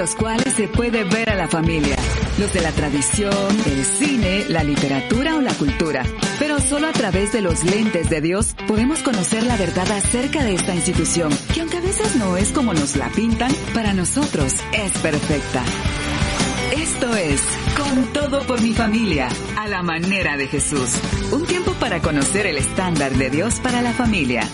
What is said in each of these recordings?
Los cuales se puede ver a la familia. Los de la tradición, el cine, la literatura o la cultura. Pero solo a través de los lentes de Dios podemos conocer la verdad acerca de esta institución, que aunque a veces no es como nos la pintan, para nosotros es perfecta. Esto es Con todo por mi familia, a la manera de Jesús. Un tiempo para conocer el estándar de Dios para la familia.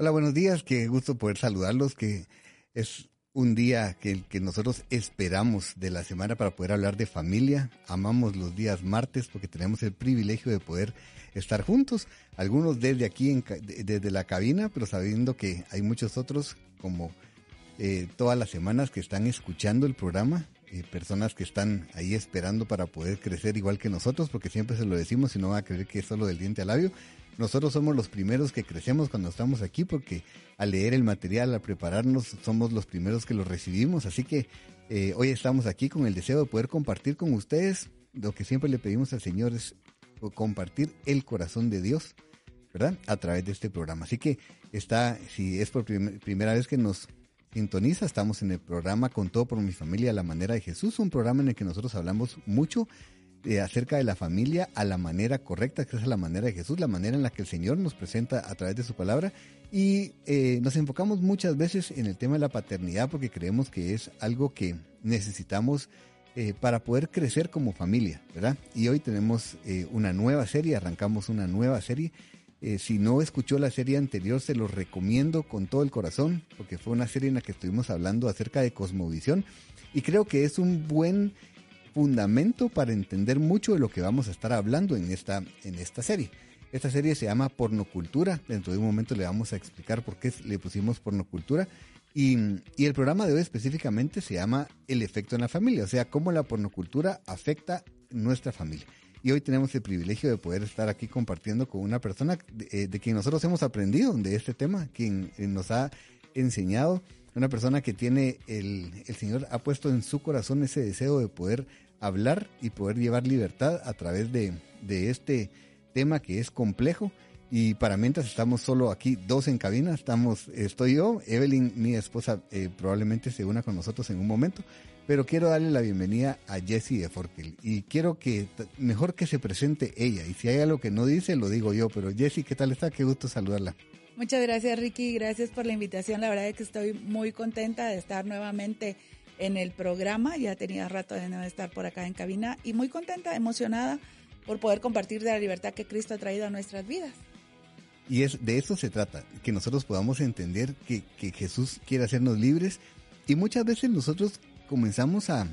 Hola, buenos días. Qué gusto poder saludarlos, que es un día que, nosotros esperamos de la semana para poder hablar de familia. Amamos los días martes porque tenemos el privilegio de poder estar juntos. Algunos desde aquí, desde la cabina, pero sabiendo que hay muchos otros, como eh, todas las semanas, que están escuchando el programa. Personas que están ahí esperando para poder crecer igual que nosotros, porque siempre se lo decimos y no va a creer que es solo del diente al labio. Nosotros somos los primeros que crecemos cuando estamos aquí porque al leer el material, al prepararnos, somos los primeros que lo recibimos. Así que eh, hoy estamos aquí con el deseo de poder compartir con ustedes lo que siempre le pedimos al Señor es compartir el corazón de Dios, ¿verdad? A través de este programa. Así que está, si es por primera vez que nos sintoniza, estamos en el programa Con todo por mi familia, a la manera de Jesús, un programa en el que nosotros hablamos mucho eh, acerca de la familia a la manera correcta, que es la manera de Jesús, la manera en la que el Señor nos presenta a través de su palabra. Y eh, nos enfocamos muchas veces en el tema de la paternidad porque creemos que es algo que necesitamos eh, para poder crecer como familia, ¿verdad? Y hoy tenemos una nueva serie, arrancamos una nueva serie. si no escuchó la serie anterior, se lo recomiendo con todo el corazón, porque fue una serie en la que estuvimos hablando acerca de cosmovisión. Y creo que es un buen fundamento para entender mucho de lo que vamos a estar hablando en esta, en esta serie. Esta serie se llama Pornocultura. Dentro de un momento le vamos a explicar por qué le pusimos pornocultura. Y, y, el programa de hoy específicamente se llama El efecto en la familia, o sea, cómo la pornocultura afecta nuestra familia. Y hoy tenemos el privilegio de poder estar aquí compartiendo con una persona de, eh, de quien nosotros hemos aprendido de este tema, quien nos ha enseñado una persona que tiene, el, el Señor ha puesto en su corazón ese deseo de poder hablar y poder llevar libertad a través de, de este tema que es complejo Y para mientras estamos solo aquí, dos en cabina, estamos, estoy yo, Evelyn, mi esposa, eh, probablemente se una con nosotros en un momento, pero quiero darle la bienvenida a Jessie de Fortil y quiero que, mejor que se presente ella, y si hay algo que no dice, lo digo yo, pero Jessie, ¿qué tal está? Qué gusto saludarla. Muchas gracias Ricky, gracias por la invitación, la verdad es que estoy muy contenta de estar nuevamente en el programa, ya tenía rato de no estar por acá en cabina y muy contenta, emocionada por poder compartir de la libertad que Cristo ha traído a nuestras vidas. Y es, de eso se trata, que nosotros podamos entender que, Jesús quiere hacernos libres y muchas veces nosotros comenzamos a,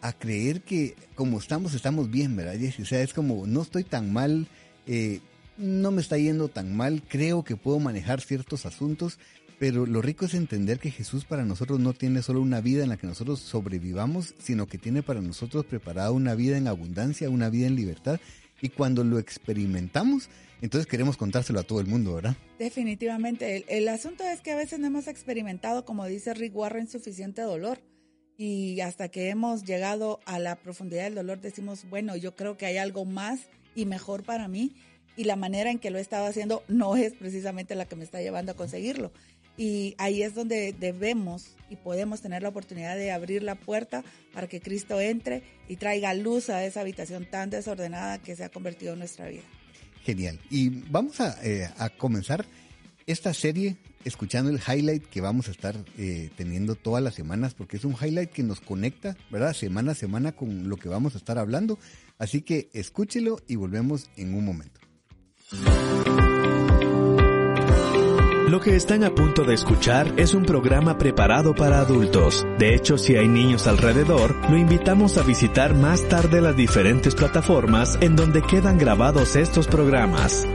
a creer que como estamos, estamos bien, ¿verdad? O sea, es como, no estoy tan mal, eh, no me está yendo tan mal, creo que puedo manejar ciertos asuntos, pero lo rico es entender que Jesús para nosotros no tiene solo una vida en la que nosotros sobrevivamos, sino que tiene para nosotros preparada una vida en abundancia, una vida en libertad, y cuando lo experimentamos, entonces queremos contárselo a todo el mundo, ¿verdad? Definitivamente. El, asunto es que a veces no hemos experimentado, como dice Rick Warren, suficiente dolor. Y hasta que hemos llegado a la profundidad del dolor, decimos, bueno, yo creo que hay algo más y mejor para mí. Y la manera en que lo he estado haciendo no es precisamente la que me está llevando a conseguirlo. Y ahí es donde debemos y podemos tener la oportunidad de abrir la puerta para que Cristo entre y traiga luz a esa habitación tan desordenada que se ha convertido en nuestra vida. Genial. Y vamos eh, a, comenzar esta serie escuchando el highlight que vamos a estar eh, teniendo todas las semanas, porque es un highlight que nos conecta, ¿verdad? Semana a semana con lo que vamos a estar hablando. Así que escúchelo y volvemos en un momento. Lo que están a punto de escuchar es un programa preparado para adultos. De hecho, si hay niños alrededor, lo invitamos a visitar más tarde las diferentes plataformas en donde quedan grabados estos programas.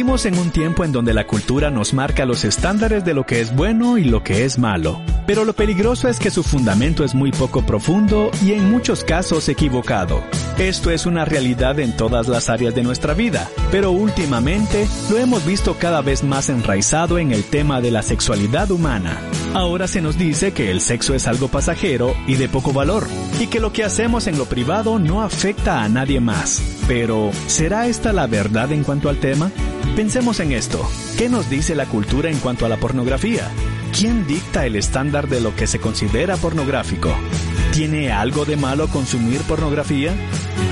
Vivimos en un tiempo en donde la cultura nos marca los estándares de lo que es bueno y lo que es malo. Pero lo peligroso es que su fundamento es muy poco profundo y en muchos casos equivocado. Esto es una realidad en todas las áreas de nuestra vida, pero últimamente lo hemos visto cada vez más enraizado en el tema de la sexualidad humana. Ahora se nos dice que el sexo es algo pasajero y de poco valor, y que lo que hacemos en lo privado no afecta a nadie más. Pero, ¿será esta la verdad en cuanto al tema? Pensemos en esto. ¿Qué nos dice la cultura en cuanto a la pornografía? ¿Quién dicta el estándar de lo que se considera pornográfico? ¿Tiene algo de malo consumir pornografía?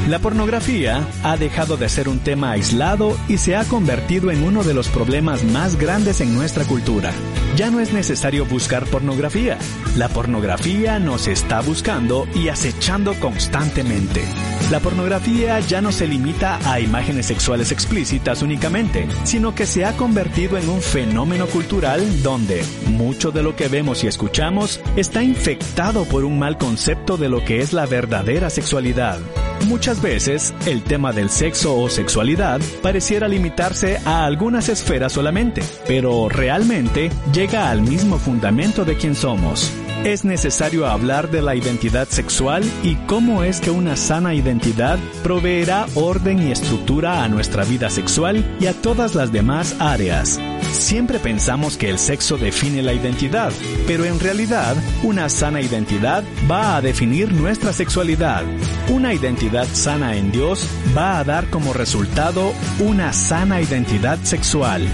La pornografía ha dejado de ser un tema aislado y se ha convertido en uno de los problemas más grandes en nuestra cultura. Ya no es necesario buscar pornografía. La pornografía nos está buscando y acechando constantemente. La pornografía ya no se limita a imágenes sexuales explícitas únicamente, sino que se ha convertido en un fenómeno cultural donde mucho de lo que vemos y escuchamos está infectado por un mal concepto de lo que es la verdadera sexualidad. Muchas veces, el tema del sexo o sexualidad pareciera limitarse a algunas esferas solamente, pero realmente llega al mismo fundamento de quién somos. Es necesario hablar de la identidad sexual y cómo es que una sana identidad proveerá orden y estructura a nuestra vida sexual y a todas las demás áreas. Siempre pensamos que el sexo define la identidad, pero en realidad una sana identidad va a definir nuestra sexualidad. Una identidad sana en Dios va a dar como resultado una sana identidad sexual.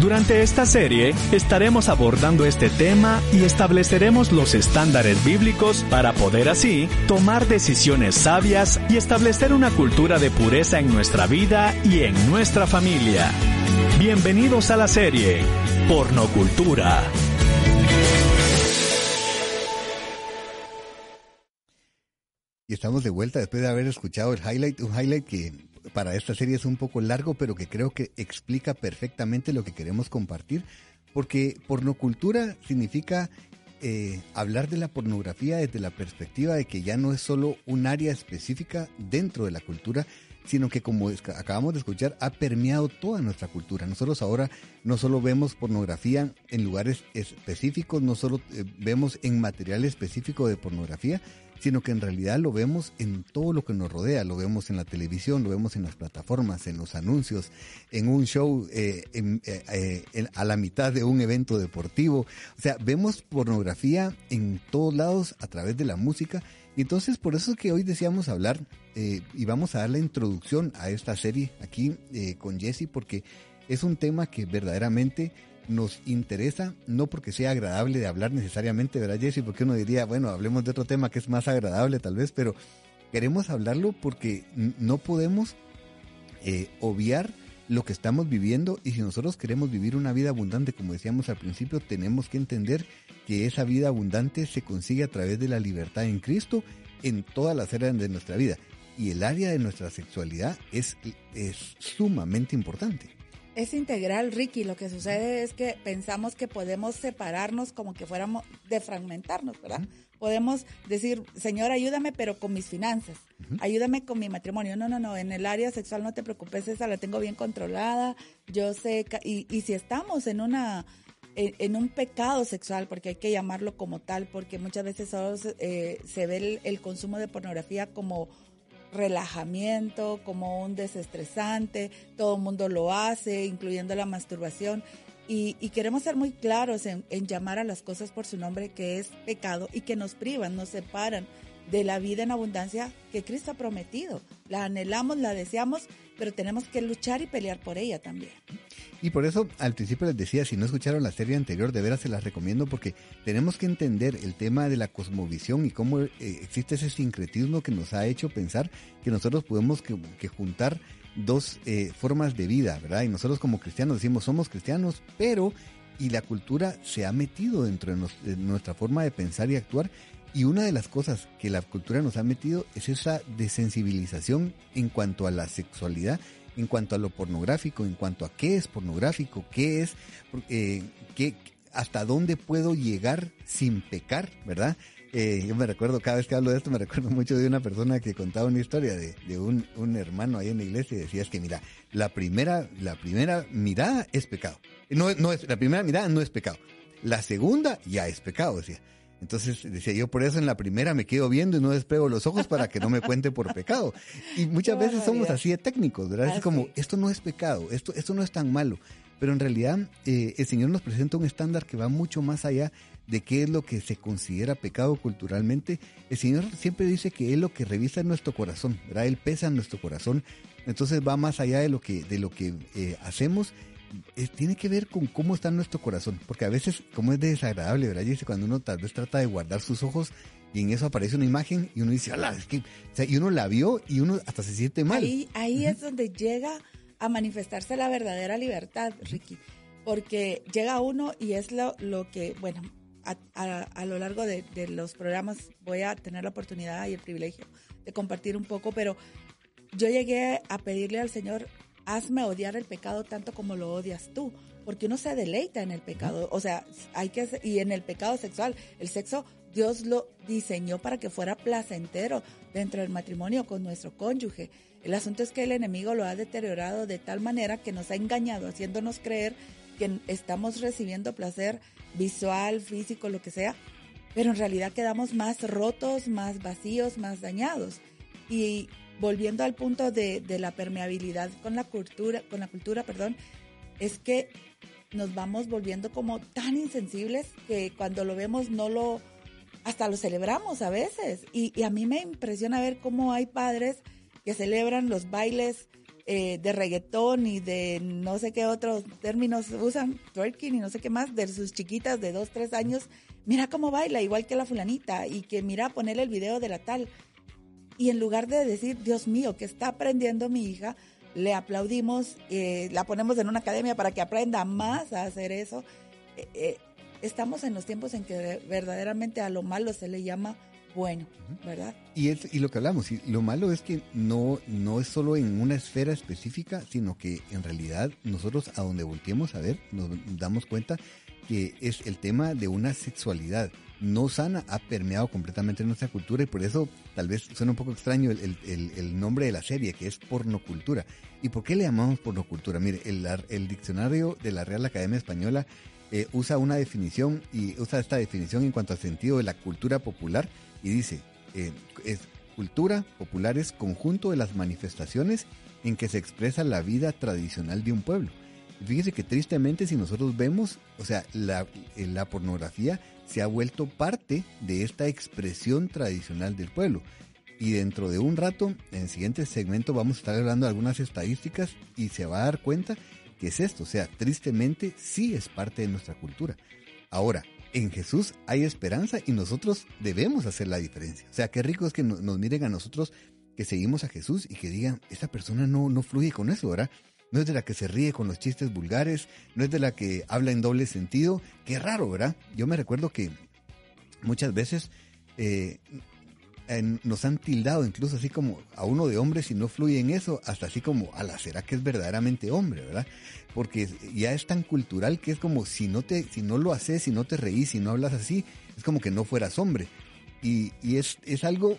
Durante esta serie estaremos abordando este tema y estableceremos los estándares bíblicos para poder así tomar decisiones sabias y establecer una cultura de pureza en nuestra vida y en nuestra familia. Bienvenidos a la serie Pornocultura. Y estamos de vuelta después de haber escuchado el highlight, un highlight que para esta serie es un poco largo, pero que creo que explica perfectamente lo que queremos compartir, porque pornocultura significa eh, hablar de la pornografía desde la perspectiva de que ya no es solo un área específica dentro de la cultura, sino que como acabamos de escuchar, ha permeado toda nuestra cultura. Nosotros ahora no solo vemos pornografía en lugares específicos, no solo eh, vemos en material específico de pornografía, sino que en realidad lo vemos en todo lo que nos rodea, lo vemos en la televisión, lo vemos en las plataformas, en los anuncios, en un show eh, eh, eh, a la mitad de un evento deportivo. O sea, vemos pornografía en todos lados a través de la música Entonces, por eso es que hoy deseamos hablar eh, y vamos a dar la introducción a esta serie aquí eh, con Jesse, porque es un tema que verdaderamente nos interesa, no porque sea agradable de hablar necesariamente, ¿verdad, Jesse? Porque uno diría, bueno, hablemos de otro tema que es más agradable tal vez, pero queremos hablarlo porque no podemos eh, obviar lo que estamos viviendo y si nosotros queremos vivir una vida abundante, como decíamos al principio, tenemos que entender que esa vida abundante se consigue a través de la libertad en Cristo en todas las áreas de nuestra vida. Y el área de nuestra sexualidad es, es sumamente importante. Es integral, Ricky. Lo que sucede es que pensamos que podemos separarnos como que fuéramos de fragmentarnos, ¿verdad? Podemos decir, Señor, ayúdame, pero con mis finanzas, ayúdame con mi matrimonio. No, no, no, en el área sexual no te preocupes, esa la tengo bien controlada. Yo sé, y, y si estamos en una en, un pecado sexual, porque hay que llamarlo como tal, porque muchas veces solo eh, se ve el, consumo de pornografía como relajamiento, como un desestresante, todo el mundo lo hace, incluyendo la masturbación. Y, queremos ser muy claros en, en, llamar a las cosas por su nombre, que es pecado y que nos privan, nos separan de la vida en abundancia que Cristo ha prometido. La anhelamos, la deseamos, pero tenemos que luchar y pelear por ella también. Y por eso al principio les decía, si no escucharon la serie anterior, de veras se las recomiendo porque tenemos que entender el tema de la cosmovisión y cómo eh, existe ese sincretismo que nos ha hecho pensar que nosotros podemos que, juntar dos eh, formas de vida, ¿verdad? Y nosotros como cristianos decimos somos cristianos, pero y la cultura se ha metido dentro de, nuestra forma de pensar y actuar y una de las cosas que la cultura nos ha metido es esa desensibilización en cuanto a la sexualidad en cuanto a lo pornográfico, en cuanto a qué es pornográfico, qué es, eh, qué, hasta dónde puedo llegar sin pecar, ¿verdad? Eh, yo me recuerdo, cada vez que hablo de esto, me recuerdo mucho de una persona que contaba una historia de, de un, un, hermano ahí en la iglesia y decía, es que mira, la primera, la primera mirada es pecado. No, no es, la primera mirada no es pecado. La segunda ya es pecado, decía. Entonces decía yo, por eso en la primera me quedo viendo y no despego los ojos para que no me cuente por pecado. Y muchas veces somos así de técnicos, ¿verdad? Es como, esto no es pecado, esto, esto no es tan malo. Pero en realidad eh, el Señor nos presenta un estándar que va mucho más allá de qué es lo que se considera pecado culturalmente. El Señor siempre dice que es lo que revisa nuestro corazón, ¿verdad? Él pesa en nuestro corazón. Entonces va más allá de lo que, de lo que eh, hacemos tiene que ver con cómo está nuestro corazón, porque a veces, como es desagradable, ¿verdad? Dice, cuando uno tal vez trata de guardar sus ojos y en eso aparece una imagen y uno dice, es que, y uno la vio y uno hasta se siente mal. Ahí, ahí es donde llega a manifestarse la verdadera libertad, Ricky, porque llega uno y es lo, lo que, bueno, a, a, lo largo de, de los programas voy a tener la oportunidad y el privilegio de compartir un poco, pero yo llegué a pedirle al Señor hazme odiar el pecado tanto como lo odias tú, porque uno se deleita en el pecado, o sea, hay que y en el pecado sexual, el sexo Dios lo diseñó para que fuera placentero dentro del matrimonio con nuestro cónyuge. El asunto es que el enemigo lo ha deteriorado de tal manera que nos ha engañado, haciéndonos creer que estamos recibiendo placer visual, físico, lo que sea, pero en realidad quedamos más rotos, más vacíos, más dañados. Y volviendo al punto de, la permeabilidad con la cultura, con la cultura, perdón, es que nos vamos volviendo como tan insensibles que cuando lo vemos no lo, hasta lo celebramos a veces. Y, a mí me impresiona ver cómo hay padres que celebran los bailes eh, de reggaetón y de no sé qué otros términos usan, twerking y no sé qué más, de sus chiquitas de dos, tres años. Mira cómo baila, igual que la fulanita, y que mira ponerle el video de la tal. Y en lugar de decir, Dios mío, que está aprendiendo mi hija, le aplaudimos, eh, la ponemos en una academia para que aprenda más a hacer eso. Eh, eh, estamos en los tiempos en que verdaderamente a lo malo se le llama bueno, ¿verdad? Y, es, y lo que hablamos, y lo malo es que no, no es solo en una esfera específica, sino que en realidad nosotros a donde volteemos a ver nos damos cuenta que es el tema de una sexualidad no sana ha permeado completamente nuestra cultura y por eso tal vez suena un poco extraño el, nombre de la serie, que es pornocultura. ¿Y por qué le llamamos pornocultura? Mire, el, diccionario de la Real Academia Española eh, usa una definición y usa esta definición en cuanto al sentido de la cultura popular y dice, eh, es cultura popular es conjunto de las manifestaciones en que se expresa la vida tradicional de un pueblo. fíjese que tristemente si nosotros vemos, o sea, la, la pornografía se ha vuelto parte de esta expresión tradicional del pueblo. Y dentro de un rato, en el siguiente segmento, vamos a estar hablando de algunas estadísticas y se va a dar cuenta que es esto. O sea, tristemente sí es parte de nuestra cultura. Ahora, en Jesús hay esperanza y nosotros debemos hacer la diferencia. O sea, qué rico es que nos, miren a nosotros que seguimos a Jesús y que digan, esta persona no, no fluye con eso, ¿verdad? No es de la que se ríe con los chistes vulgares, no es de la que habla en doble sentido. Qué raro, ¿verdad? Yo me recuerdo que muchas veces eh, nos han tildado incluso así como a uno de hombre si no fluye en eso, hasta así como, a la será que es verdaderamente hombre, ¿verdad? Porque ya es tan cultural que es como si no te, si no lo haces, si no te reís, si no hablas así, es como que no fueras hombre. Y, y es, es algo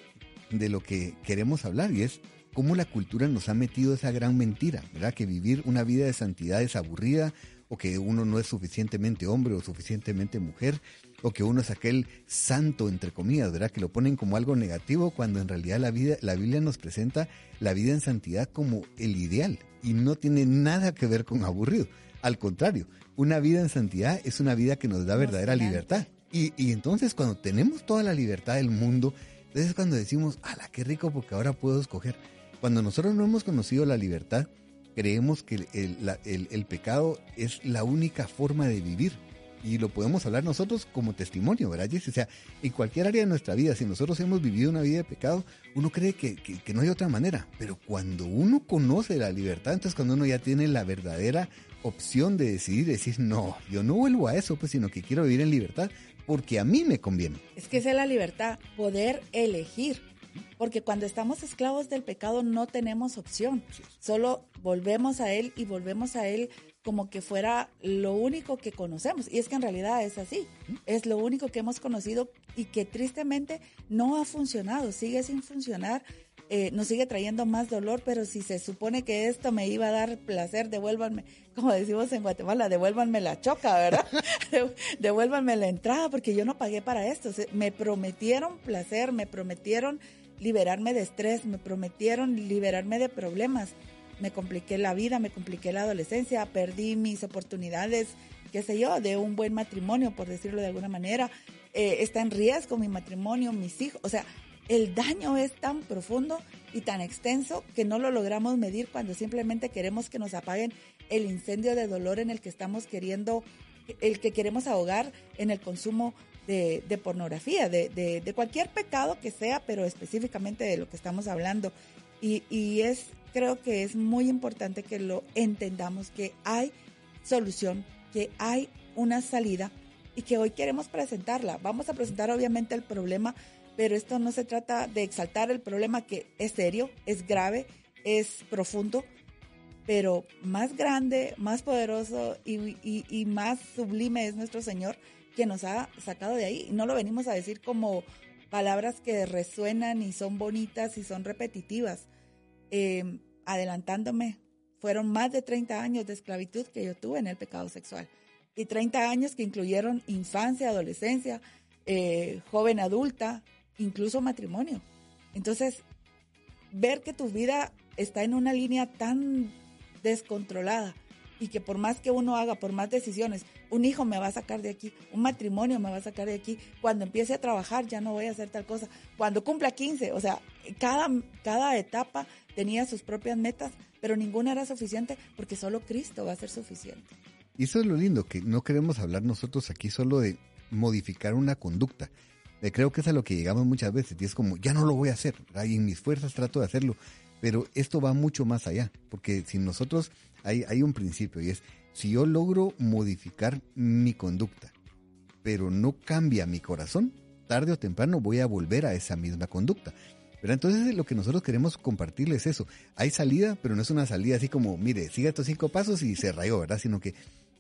de lo que queremos hablar y es cómo la cultura nos ha metido esa gran mentira, ¿verdad? Que vivir una vida de santidad es aburrida o que uno no es suficientemente hombre o suficientemente mujer o que uno es aquel santo, entre comillas, ¿verdad? Que lo ponen como algo negativo cuando en realidad la, vida, la Biblia nos presenta la vida en santidad como el ideal y no tiene nada que ver con aburrido. Al contrario, una vida en santidad es una vida que nos da verdadera libertad. Y, y entonces cuando tenemos toda la libertad del mundo, entonces es cuando decimos, ¡ala, qué rico porque ahora puedo escoger! Cuando nosotros no hemos conocido la libertad, creemos que el, el, el pecado es la única forma de vivir y lo podemos hablar nosotros como testimonio, ¿verdad, Jesse? O sea, en cualquier área de nuestra vida, si nosotros hemos vivido una vida de pecado, uno cree que, que, no hay otra manera. Pero cuando uno conoce la libertad, entonces cuando uno ya tiene la verdadera opción de decidir, decir, no, yo no vuelvo a eso, pues, sino que quiero vivir en libertad porque a mí me conviene. Es que esa es la libertad, poder elegir. Porque cuando estamos esclavos del pecado no tenemos opción. Solo volvemos a Él y volvemos a Él como que fuera lo único que conocemos. Y es que en realidad es así. Es lo único que hemos conocido y que tristemente no ha funcionado, sigue sin funcionar. Eh, nos sigue trayendo más dolor, pero si se supone que esto me iba a dar placer, devuélvanme, como decimos en Guatemala, devuélvanme la choca, ¿verdad? devuélvanme la entrada, porque yo no pagué para esto. Me prometieron placer, me prometieron liberarme de estrés, me prometieron liberarme de problemas me compliqué la vida, me compliqué la adolescencia, perdí mis oportunidades, qué sé yo, de un buen matrimonio, por decirlo de alguna manera. Eh, está en riesgo mi matrimonio, mis hijos. O sea, el daño es tan profundo y tan extenso que no lo logramos medir cuando simplemente queremos que nos apaguen el incendio de dolor en el que estamos queriendo, el que queremos ahogar en el consumo de, pornografía, de, cualquier pecado que sea, pero específicamente de lo que estamos hablando. Y, y es creo que es muy importante que lo entendamos, que hay solución, que hay una salida y que hoy queremos presentarla. Vamos a presentar obviamente el problema, pero esto no se trata de exaltar el problema que es serio, es grave, es profundo, pero más grande, más poderoso y, más sublime es nuestro Señor que nos ha sacado de ahí. No lo venimos a decir como palabras que resuenan y son bonitas y son repetitivas. Em, adelantándome, fueron más de 30 años de esclavitud que yo tuve en el pecado sexual. Y 30 años que incluyeron infancia, adolescencia, eh, joven adulta, incluso matrimonio. Entonces, ver que tu vida está en una línea tan descontrolada y que por más que uno haga, por más decisiones, un hijo me va a sacar de aquí, un matrimonio me va a sacar de aquí, cuando empiece a trabajar ya no voy a hacer tal cosa, cuando cumpla 15, o sea, cada, cada etapa tenía sus propias metas, pero ninguna era suficiente porque solo Cristo va a ser suficiente. Y eso es lo lindo, que no queremos hablar nosotros aquí solo de modificar una conducta. Creo que es a lo que llegamos muchas veces y es como, ya no lo voy a hacer, y en mis fuerzas trato de hacerlo, pero esto va mucho más allá, porque si nosotros hay, hay un principio y es, si yo logro modificar mi conducta, pero no cambia mi corazón, tarde o temprano voy a volver a esa misma conducta. Pero entonces lo que nosotros queremos compartirles es eso. Hay salida, pero no es una salida así como, mire, siga estos cinco pasos y se rayó, ¿verdad? Sino que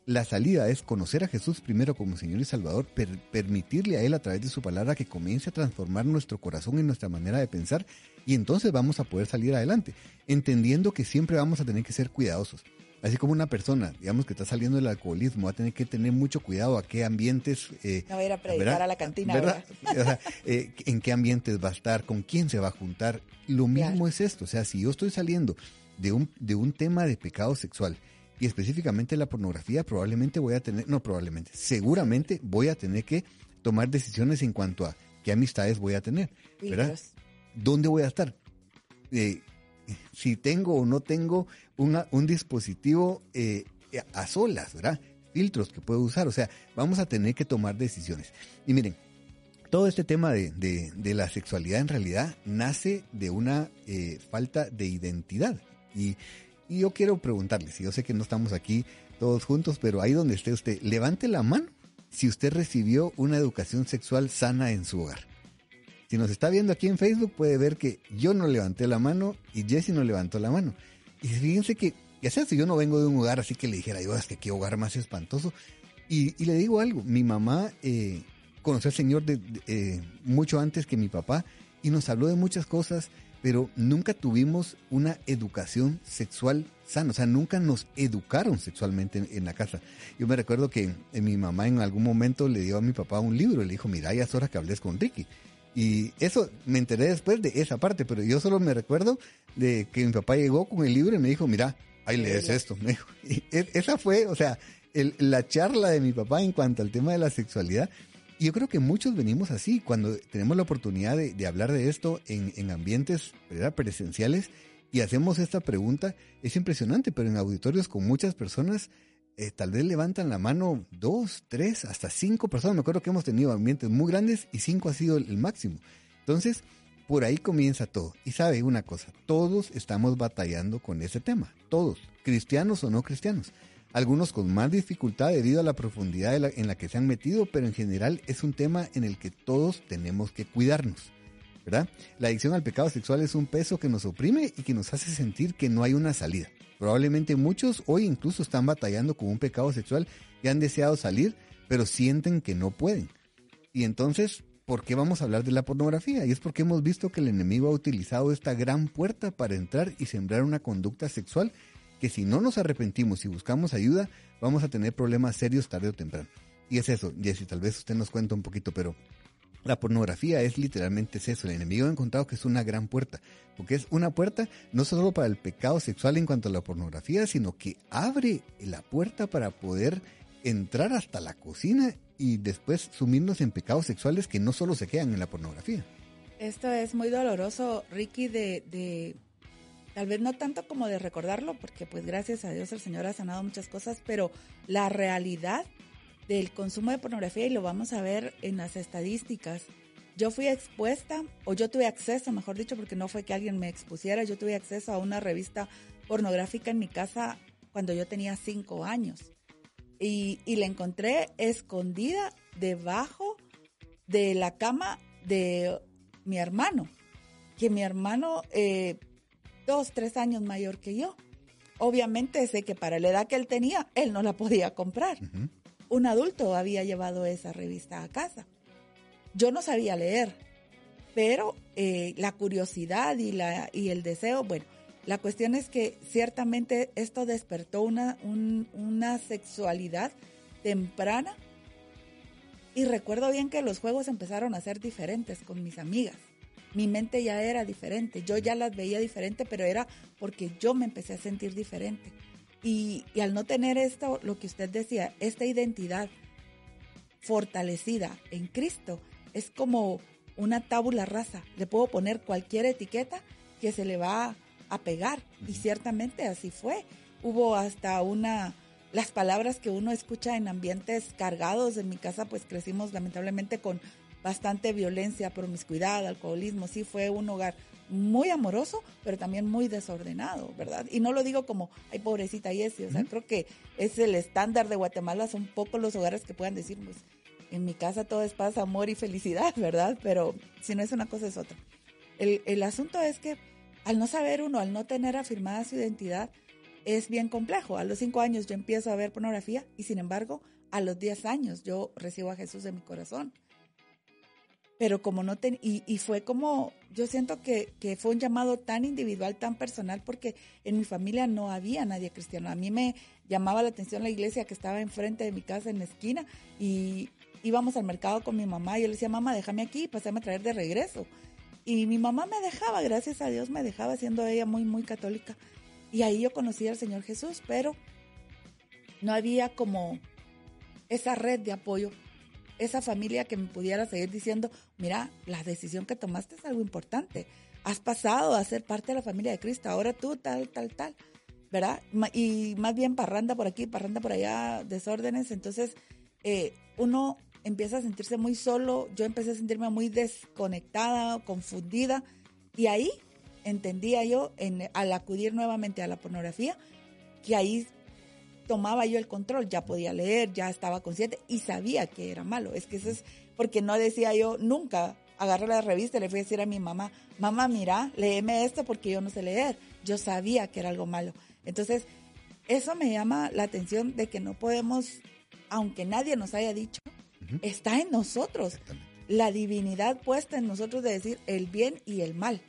la salida es conocer a Jesús primero como Señor y Salvador, permitirle a Él a través de su palabra que comience a transformar nuestro corazón y nuestra manera de pensar y entonces vamos a poder salir adelante, entendiendo que siempre vamos a tener que ser cuidadosos. Así como una persona, digamos que está saliendo del alcoholismo, va a tener que tener mucho cuidado a qué ambientes... Eh, no va a ir a predicar a la cantina, ¿verdad? Eh, en qué ambientes va a estar, con quién se va a juntar. Lo mismo es esto, o sea, si yo estoy saliendo de un, de un tema de pecado sexual, y específicamente la pornografía, probablemente voy a tener, no probablemente, seguramente voy a tener que tomar decisiones en cuanto a qué amistades voy a tener, ¿verdad? ¿Dónde voy a estar? Eh, si tengo o no tengo un dispositivo eh, a solas, ¿verdad? Filtros que puedo usar, o sea, vamos a tener que tomar decisiones. Y miren, todo este tema de, la sexualidad en realidad nace de una eh, falta de identidad. Y, y, yo quiero preguntarles, yo sé que no estamos aquí todos juntos, pero ahí donde esté usted, levante la mano si usted recibió una educación sexual sana en su hogar. Si nos está viendo aquí en Facebook, puede ver que yo no levanté la mano y Jesse no levantó la mano. Y fíjense que, ya sea si yo no vengo de un hogar así que le dijera, yo, es que qué hogar más espantoso. Y, le digo algo, mi mamá eh, conoció al Señor de, eh, mucho antes que mi papá y nos habló de muchas cosas, pero nunca tuvimos una educación sexual sana, o sea, nunca nos educaron sexualmente en, la casa. Yo me recuerdo que eh, mi mamá en algún momento le dio a mi papá un libro y le dijo, mira, ya es hora que hables con Ricky. Y eso me enteré después de esa parte, pero yo solo me recuerdo de que mi papá llegó con el libro y me dijo, mira, ahí lees esto. Me dijo. Y esa fue, o sea, la charla de mi papá en cuanto al tema de la sexualidad. Y yo creo que muchos venimos así, cuando tenemos la oportunidad de, hablar de esto en, en ambientes presenciales y hacemos esta pregunta, es impresionante, pero en auditorios con muchas personas eh, tal vez levantan la mano dos, tres, hasta cinco personas. Me acuerdo que hemos tenido ambientes muy grandes y cinco ha sido el, máximo. Entonces, por ahí comienza todo. Y sabe una cosa, todos estamos batallando con ese tema, todos, cristianos o no cristianos. Algunos con más dificultad debido a la profundidad en la que se han metido, pero en general es un tema en el que todos tenemos que cuidarnos. ¿verdad? La adicción al pecado sexual es un peso que nos oprime y que nos hace sentir que no hay una salida. Probablemente muchos hoy incluso están batallando con un pecado sexual y han deseado salir, pero sienten que no pueden. Y entonces, ¿por qué vamos a hablar de la pornografía? Y es porque hemos visto que el enemigo ha utilizado esta gran puerta para entrar y sembrar una conducta sexual que si no nos arrepentimos y buscamos ayuda, vamos a tener problemas serios tarde o temprano. Y es eso, Jesse, tal vez usted nos cuenta un poquito, pero la pornografía es literalmente eso. El enemigo ha encontrado que es una gran puerta, porque es una puerta no solo para el pecado sexual en cuanto a la pornografía, sino que abre la puerta para poder entrar hasta la cocina y después sumirnos en pecados sexuales que no solo se quedan en la pornografía. Esto es muy doloroso, Ricky, de, de tal vez no tanto como de recordarlo, porque pues gracias a Dios el Señor ha sanado muchas cosas, pero la realidad del consumo de pornografía y lo vamos a ver en las estadísticas. Yo fui expuesta, o yo tuve acceso, mejor dicho, porque no fue que alguien me expusiera, yo tuve acceso a una revista pornográfica en mi casa cuando yo tenía cinco años. Y, la encontré escondida debajo de la cama de mi hermano, que mi hermano, eh, dos, tres años mayor que yo. Obviamente sé que para la edad que él tenía, él no la podía comprar un adulto había llevado esa revista a casa. Yo no sabía leer, pero eh, la curiosidad y, la, y el deseo, bueno, la cuestión es que ciertamente esto despertó una, una sexualidad temprana y recuerdo bien que los juegos empezaron a ser diferentes con mis amigas. Mi mente ya era diferente, yo ya las veía diferente, pero era porque yo me empecé a sentir diferente. Y, al no tener esto, lo que usted decía, esta identidad fortalecida en Cristo, es como una tábula rasa. Le puedo poner cualquier etiqueta que se le va a pegar. Y ciertamente así fue. Hubo hasta una, las palabras que uno escucha en ambientes cargados. En mi casa pues crecimos lamentablemente con bastante violencia, promiscuidad, alcoholismo. Sí fue un hogar muy amoroso, pero también muy desordenado, ¿verdad? Y no lo digo como, ay, pobrecita Jessie, o sea, creo que es el estándar de Guatemala, son pocos los hogares que puedan decir, pues, en mi casa todo es paz, amor y felicidad, ¿verdad? Pero si no es una cosa, es otra. El, el asunto es que al no saber uno, al no tener afirmada su identidad, es bien complejo. A los cinco años yo empiezo a ver pornografía y sin embargo, a los diez años yo recibo a Jesús en mi corazón pero como no ten, y, y, fue como, yo siento que, fue un llamado tan individual, tan personal, porque en mi familia no había nadie cristiano. A mí me llamaba la atención la iglesia que estaba enfrente de mi casa en la esquina y íbamos al mercado con mi mamá y yo le decía, mamá, déjame aquí, pasame a traer de regreso. Y mi mamá me dejaba, gracias a Dios me dejaba, siendo ella muy, muy católica. Y ahí yo conocí al Señor Jesús, pero no había como esa red de apoyo esa familia que me pudiera seguir diciendo, mira, la decisión que tomaste es algo importante. Has pasado a ser parte de la familia de Cristo, ahora tú tal, tal, tal, ¿verdad? Y más bien parranda por aquí, parranda por allá, desórdenes. Entonces, eh, uno empieza a sentirse muy solo, yo empecé a sentirme muy desconectada, confundida, y ahí entendía yo, en, al acudir nuevamente a la pornografía, que ahí tomaba yo el control, ya podía leer, ya estaba consciente y sabía que era malo. Es que eso es porque no decía yo nunca, agarré la revista y le fui a decir a mi mamá, mamá, mira, léeme esto porque yo no sé leer. Yo sabía que era algo malo. Entonces, eso me llama la atención de que no podemos, aunque nadie nos haya dicho, está en nosotros. La divinidad puesta en nosotros de decir el bien y el mal.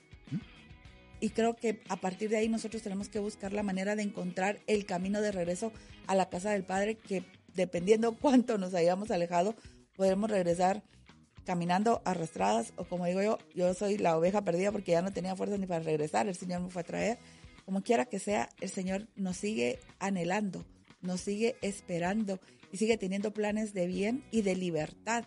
Y creo que a partir de ahí nosotros tenemos que buscar la manera de encontrar el camino de regreso a la casa del Padre, que dependiendo cuánto nos hayamos alejado, podemos regresar caminando arrastradas o como digo yo, yo soy la oveja perdida porque ya no tenía fuerza ni para regresar, el Señor me fue a traer. Como quiera que sea, el Señor nos sigue anhelando, nos sigue esperando y sigue teniendo planes de bien y de libertad.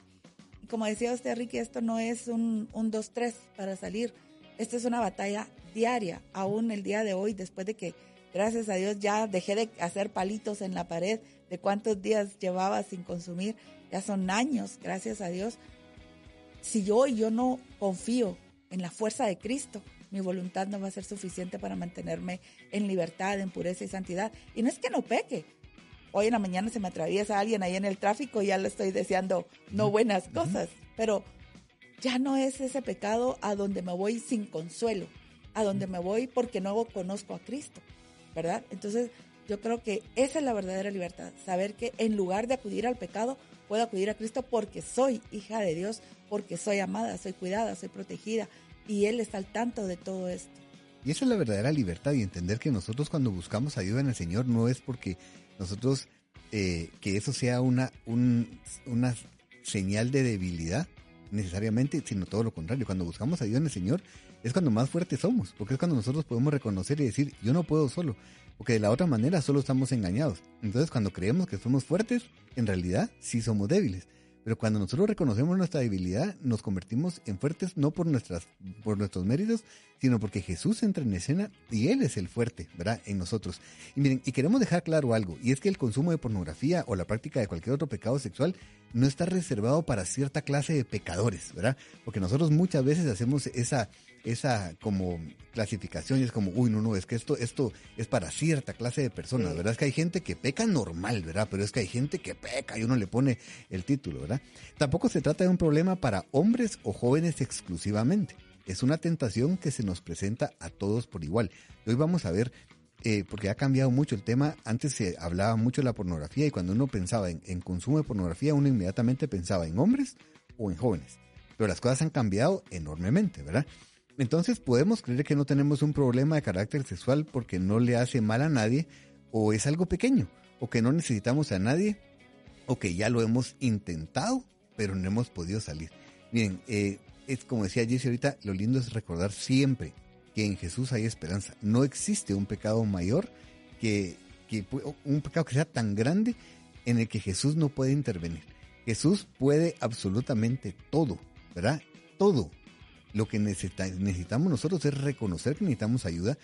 Como decía usted, Ricky, esto no es un 2-3 para salir esta es una batalla diaria, aún el día de hoy, después de que, gracias a Dios, ya dejé de hacer palitos en la pared, de cuántos días llevaba sin consumir, ya son años, gracias a Dios. Si yo hoy yo no confío en la fuerza de Cristo, mi voluntad no va a ser suficiente para mantenerme en libertad, en pureza y santidad. Y no es que no peque. Hoy en la mañana se me atraviesa alguien ahí en el tráfico y ya le estoy deseando no buenas cosas, pero ya no es ese pecado a donde me voy sin consuelo, a donde me voy porque no conozco a Cristo, ¿verdad? Entonces, yo creo que esa es la verdadera libertad, saber que en lugar de acudir al pecado, puedo acudir a Cristo porque soy hija de Dios, porque soy amada, soy cuidada, soy protegida y Él está al tanto de todo esto. Y esa es la verdadera libertad y entender que nosotros cuando buscamos ayuda en el Señor no es porque nosotros, eh, que eso sea una, una señal de debilidad, necesariamente, sino todo lo contrario. Cuando buscamos ayuda en el Señor es cuando más fuertes somos, porque es cuando nosotros podemos reconocer y decir, yo no puedo solo, porque de la otra manera solo estamos engañados. Entonces cuando creemos que somos fuertes, en realidad sí somos débiles. Pero cuando nosotros reconocemos nuestra debilidad, nos convertimos en fuertes no por, nuestras, por nuestros méritos, sino porque Jesús entra en escena y Él es el fuerte, ¿verdad? En nosotros. Y miren, y queremos dejar claro algo, y es que el consumo de pornografía o la práctica de cualquier otro pecado sexual no está reservado para cierta clase de pecadores, ¿verdad? Porque nosotros muchas veces hacemos esa, esa como clasificación y es como, uy, no, no, es que esto, esto es para cierta clase de personas, ¿verdad? Es que hay gente que peca normal, ¿verdad? Pero es que hay gente que peca y uno le pone el título, ¿verdad? Tampoco se trata de un problema para hombres o jóvenes exclusivamente. Es una tentación que se nos presenta a todos por igual. hoy vamos a ver eh, porque ha cambiado mucho el tema. Antes se hablaba mucho de la pornografía y cuando uno pensaba en, en, consumo de pornografía, uno inmediatamente pensaba en hombres o en jóvenes. Pero las cosas han cambiado enormemente, ¿verdad? Entonces podemos creer que no tenemos un problema de carácter sexual porque no le hace mal a nadie o es algo pequeño o que no necesitamos a nadie o que ya lo hemos intentado pero no hemos podido salir. Bien, eh, es como decía Jesse ahorita, lo lindo es recordar siempre que en Jesús hay esperanza. No existe un pecado mayor que, que un pecado que sea tan grande en el que Jesús no puede intervenir. Jesús puede absolutamente todo, ¿verdad? Todo. Lo que necesitamos nosotros es reconocer que necesitamos ayuda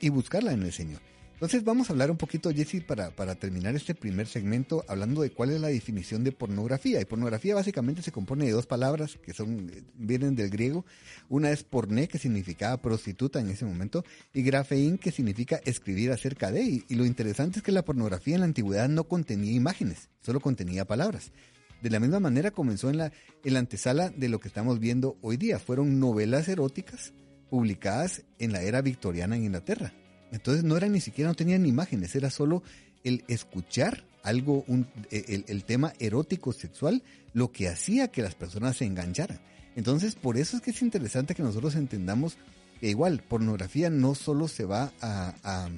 y buscarla en el Señor. Entonces vamos a hablar un poquito, Jesse, para, para terminar este primer segmento, hablando de cuál es la definición de pornografía. Y pornografía básicamente se compone de dos palabras que son vienen del griego. Una es porné, que significaba prostituta en ese momento, y grafeín, que significa escribir acerca de. Y lo interesante es que la pornografía en la antigüedad no contenía imágenes, solo contenía palabras. De la misma manera comenzó en la, en la antesala de lo que estamos viendo hoy día. Fueron novelas eróticas publicadas en la era victoriana en Inglaterra. Entonces no eran ni siquiera, no tenían imágenes, era solo el escuchar algo, un, el, el, tema erótico sexual, lo que hacía que las personas se engancharan. Entonces, por eso es que es interesante que nosotros entendamos que igual, pornografía no solo se va a,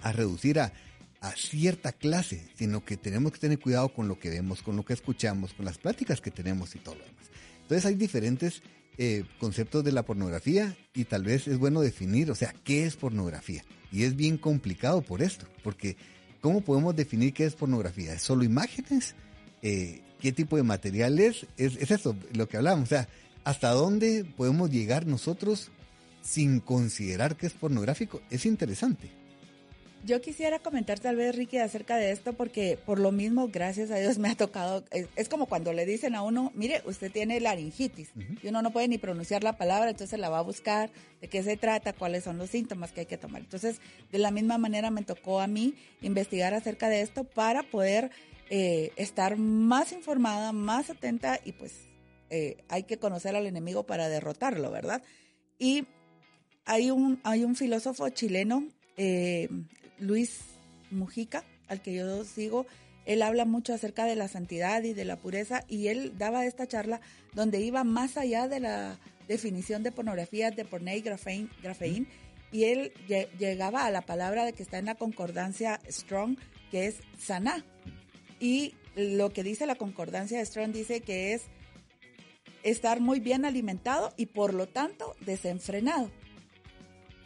a reducir a, a cierta clase, sino que tenemos que tener cuidado con lo que vemos, con lo que escuchamos, con las pláticas que tenemos y todo lo demás. Entonces hay diferentes eh, conceptos de la pornografía y tal vez es bueno definir, o sea, qué es pornografía. Y es bien complicado por esto, porque ¿cómo podemos definir qué es pornografía? ¿Es solo imágenes? Eh, qué tipo de material es, es, es eso, lo que hablamos, o sea, hasta dónde podemos llegar nosotros sin considerar que es pornográfico, es interesante. Yo quisiera comentar tal vez, Ricky, acerca de esto, porque por lo mismo, gracias a Dios, me ha tocado, es, como cuando le dicen a uno, mire, usted tiene laringitis, y uno no puede ni pronunciar la palabra, entonces la va a buscar, de qué se trata, cuáles son los síntomas que hay que tomar. Entonces, de la misma manera me tocó a mí investigar acerca de esto para poder eh, estar más informada, más atenta, y pues eh, hay que conocer al enemigo para derrotarlo, ¿verdad? Y hay un, hay un filósofo chileno, eh, Luis Mujica, al que yo sigo, él habla mucho acerca de la santidad y de la pureza y él daba esta charla donde iba más allá de la definición de pornografía de porné y grafeín, y él llegaba a la palabra de que está en la concordancia Strong, que es sana. Y lo que dice la concordancia Strong dice que es estar muy bien alimentado y por lo tanto desenfrenado.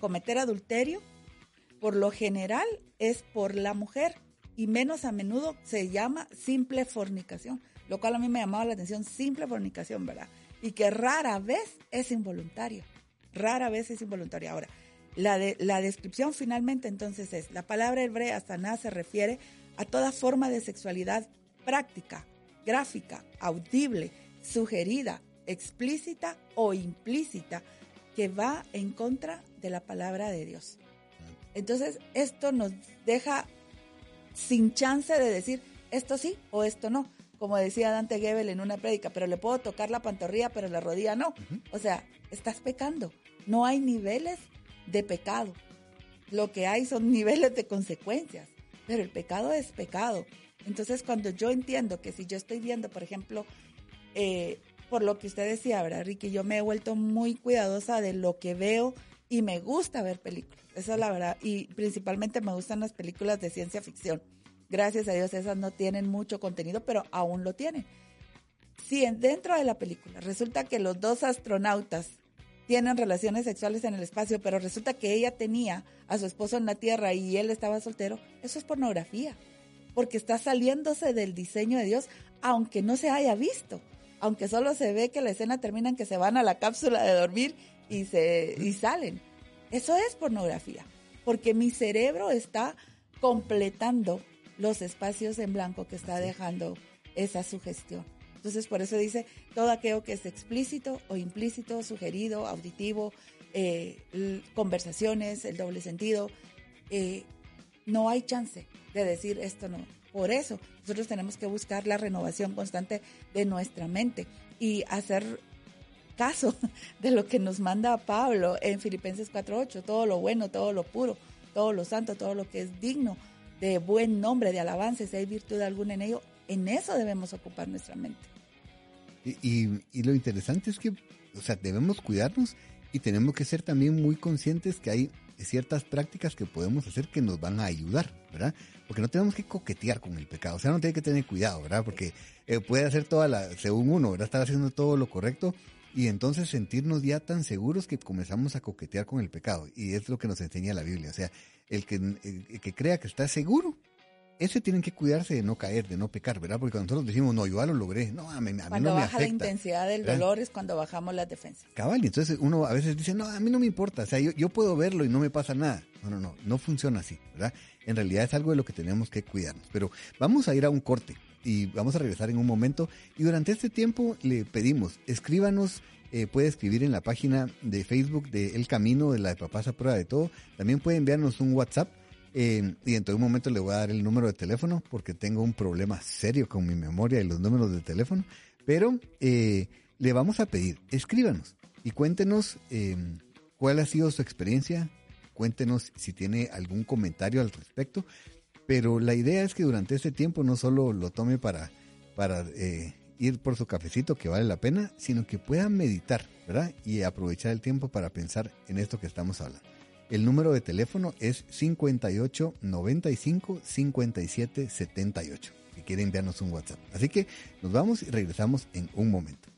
Cometer adulterio por lo general es por la mujer y menos a menudo se llama simple fornicación, lo cual a mí me llamaba la atención, simple fornicación, ¿verdad? Y que rara vez es involuntario, rara vez es involuntario. Ahora, la, la descripción finalmente entonces es, la palabra hebrea nada se refiere a toda forma de sexualidad práctica, gráfica, audible, sugerida, explícita o implícita, que va en contra de la palabra de Dios. Entonces, esto nos deja sin chance de decir esto sí o esto no. Como decía Dante Gebel en una prédica, pero le puedo tocar la pantorrilla, pero la rodilla no. O sea, estás pecando. No hay niveles de pecado. Lo que hay son niveles de consecuencias. Pero el pecado es pecado. Entonces, cuando yo entiendo que si yo estoy viendo, por ejemplo, eh, por lo que usted decía, ¿verdad, Ricky? Yo me he vuelto muy cuidadosa de lo que veo y me gusta ver películas, esa es la verdad, y principalmente me gustan las películas de ciencia ficción. Gracias a Dios esas no tienen mucho contenido, pero aún lo tienen. Si dentro de la película resulta que los dos astronautas tienen relaciones sexuales en el espacio, pero resulta que ella tenía a su esposo en la Tierra y él estaba soltero, eso es pornografía, porque está saliéndose del diseño de Dios, aunque no se haya visto, aunque solo se ve que la escena termina en que se van a la cápsula de dormir y, se, y salen. Eso es pornografía, porque mi cerebro está completando los espacios en blanco que está dejando esa sugestión. Entonces, por eso dice, todo aquello que es explícito o implícito, sugerido, auditivo, eh, conversaciones, el doble sentido, eh, no hay chance de decir esto no. Por eso, nosotros tenemos que buscar la renovación constante de nuestra mente y hacer caso de lo que nos manda Pablo en Filipenses 4.8, todo lo bueno, todo lo puro, todo lo santo, todo lo que es digno de buen nombre, de alabanza, si hay virtud alguna en ello, en eso debemos ocupar nuestra mente. Y, y, lo interesante es que, o sea, debemos cuidarnos y tenemos que ser también muy conscientes que hay ciertas prácticas que podemos hacer que nos van a ayudar, ¿verdad? Porque no tenemos que coquetear con el pecado, o sea, no tiene que tener cuidado, ¿verdad? Porque eh, puede hacer toda la, según uno, ¿verdad? Estar haciendo todo lo correcto y entonces sentirnos ya tan seguros que comenzamos a coquetear con el pecado. Y es lo que nos enseña la Biblia. O sea, el que, el que crea que está seguro, ese tiene que cuidarse de no caer, de no pecar, ¿verdad? Porque cuando nosotros decimos, no, yo ya lo logré, no, a mí, a mí cuando no me baja la intensidad del dolor es cuando bajamos las defensas. Cabal, y entonces uno a veces dice, no, a mí no me importa, o sea, yo, yo puedo verlo y no me pasa nada. No, no, no, no funciona así, ¿verdad? En realidad es algo de lo que tenemos que cuidarnos. Pero vamos a ir a un corte y vamos a regresar en un momento. Y durante este tiempo le pedimos, escríbanos eh, puede escribir en la página de Facebook de El Camino de la de Papás a Prueba de Todo. También puede enviarnos un WhatsApp. Eh, y en todo momento le voy a dar el número de teléfono porque tengo un problema serio con mi memoria y los números de teléfono. Pero eh, le vamos a pedir, escríbanos y cuéntenos cuál ha sido su experiencia. Cuéntenos si tiene algún comentario al respecto. Pero la idea es que durante este tiempo no solo lo tome para, para ir por su cafecito que vale la pena, sino que puedan meditar, ¿verdad? Y aprovechar el tiempo para pensar en esto que estamos hablando. El número de teléfono es 58 95 57 78. Si quieren enviarnos un WhatsApp. Así que nos vamos y regresamos en un momento.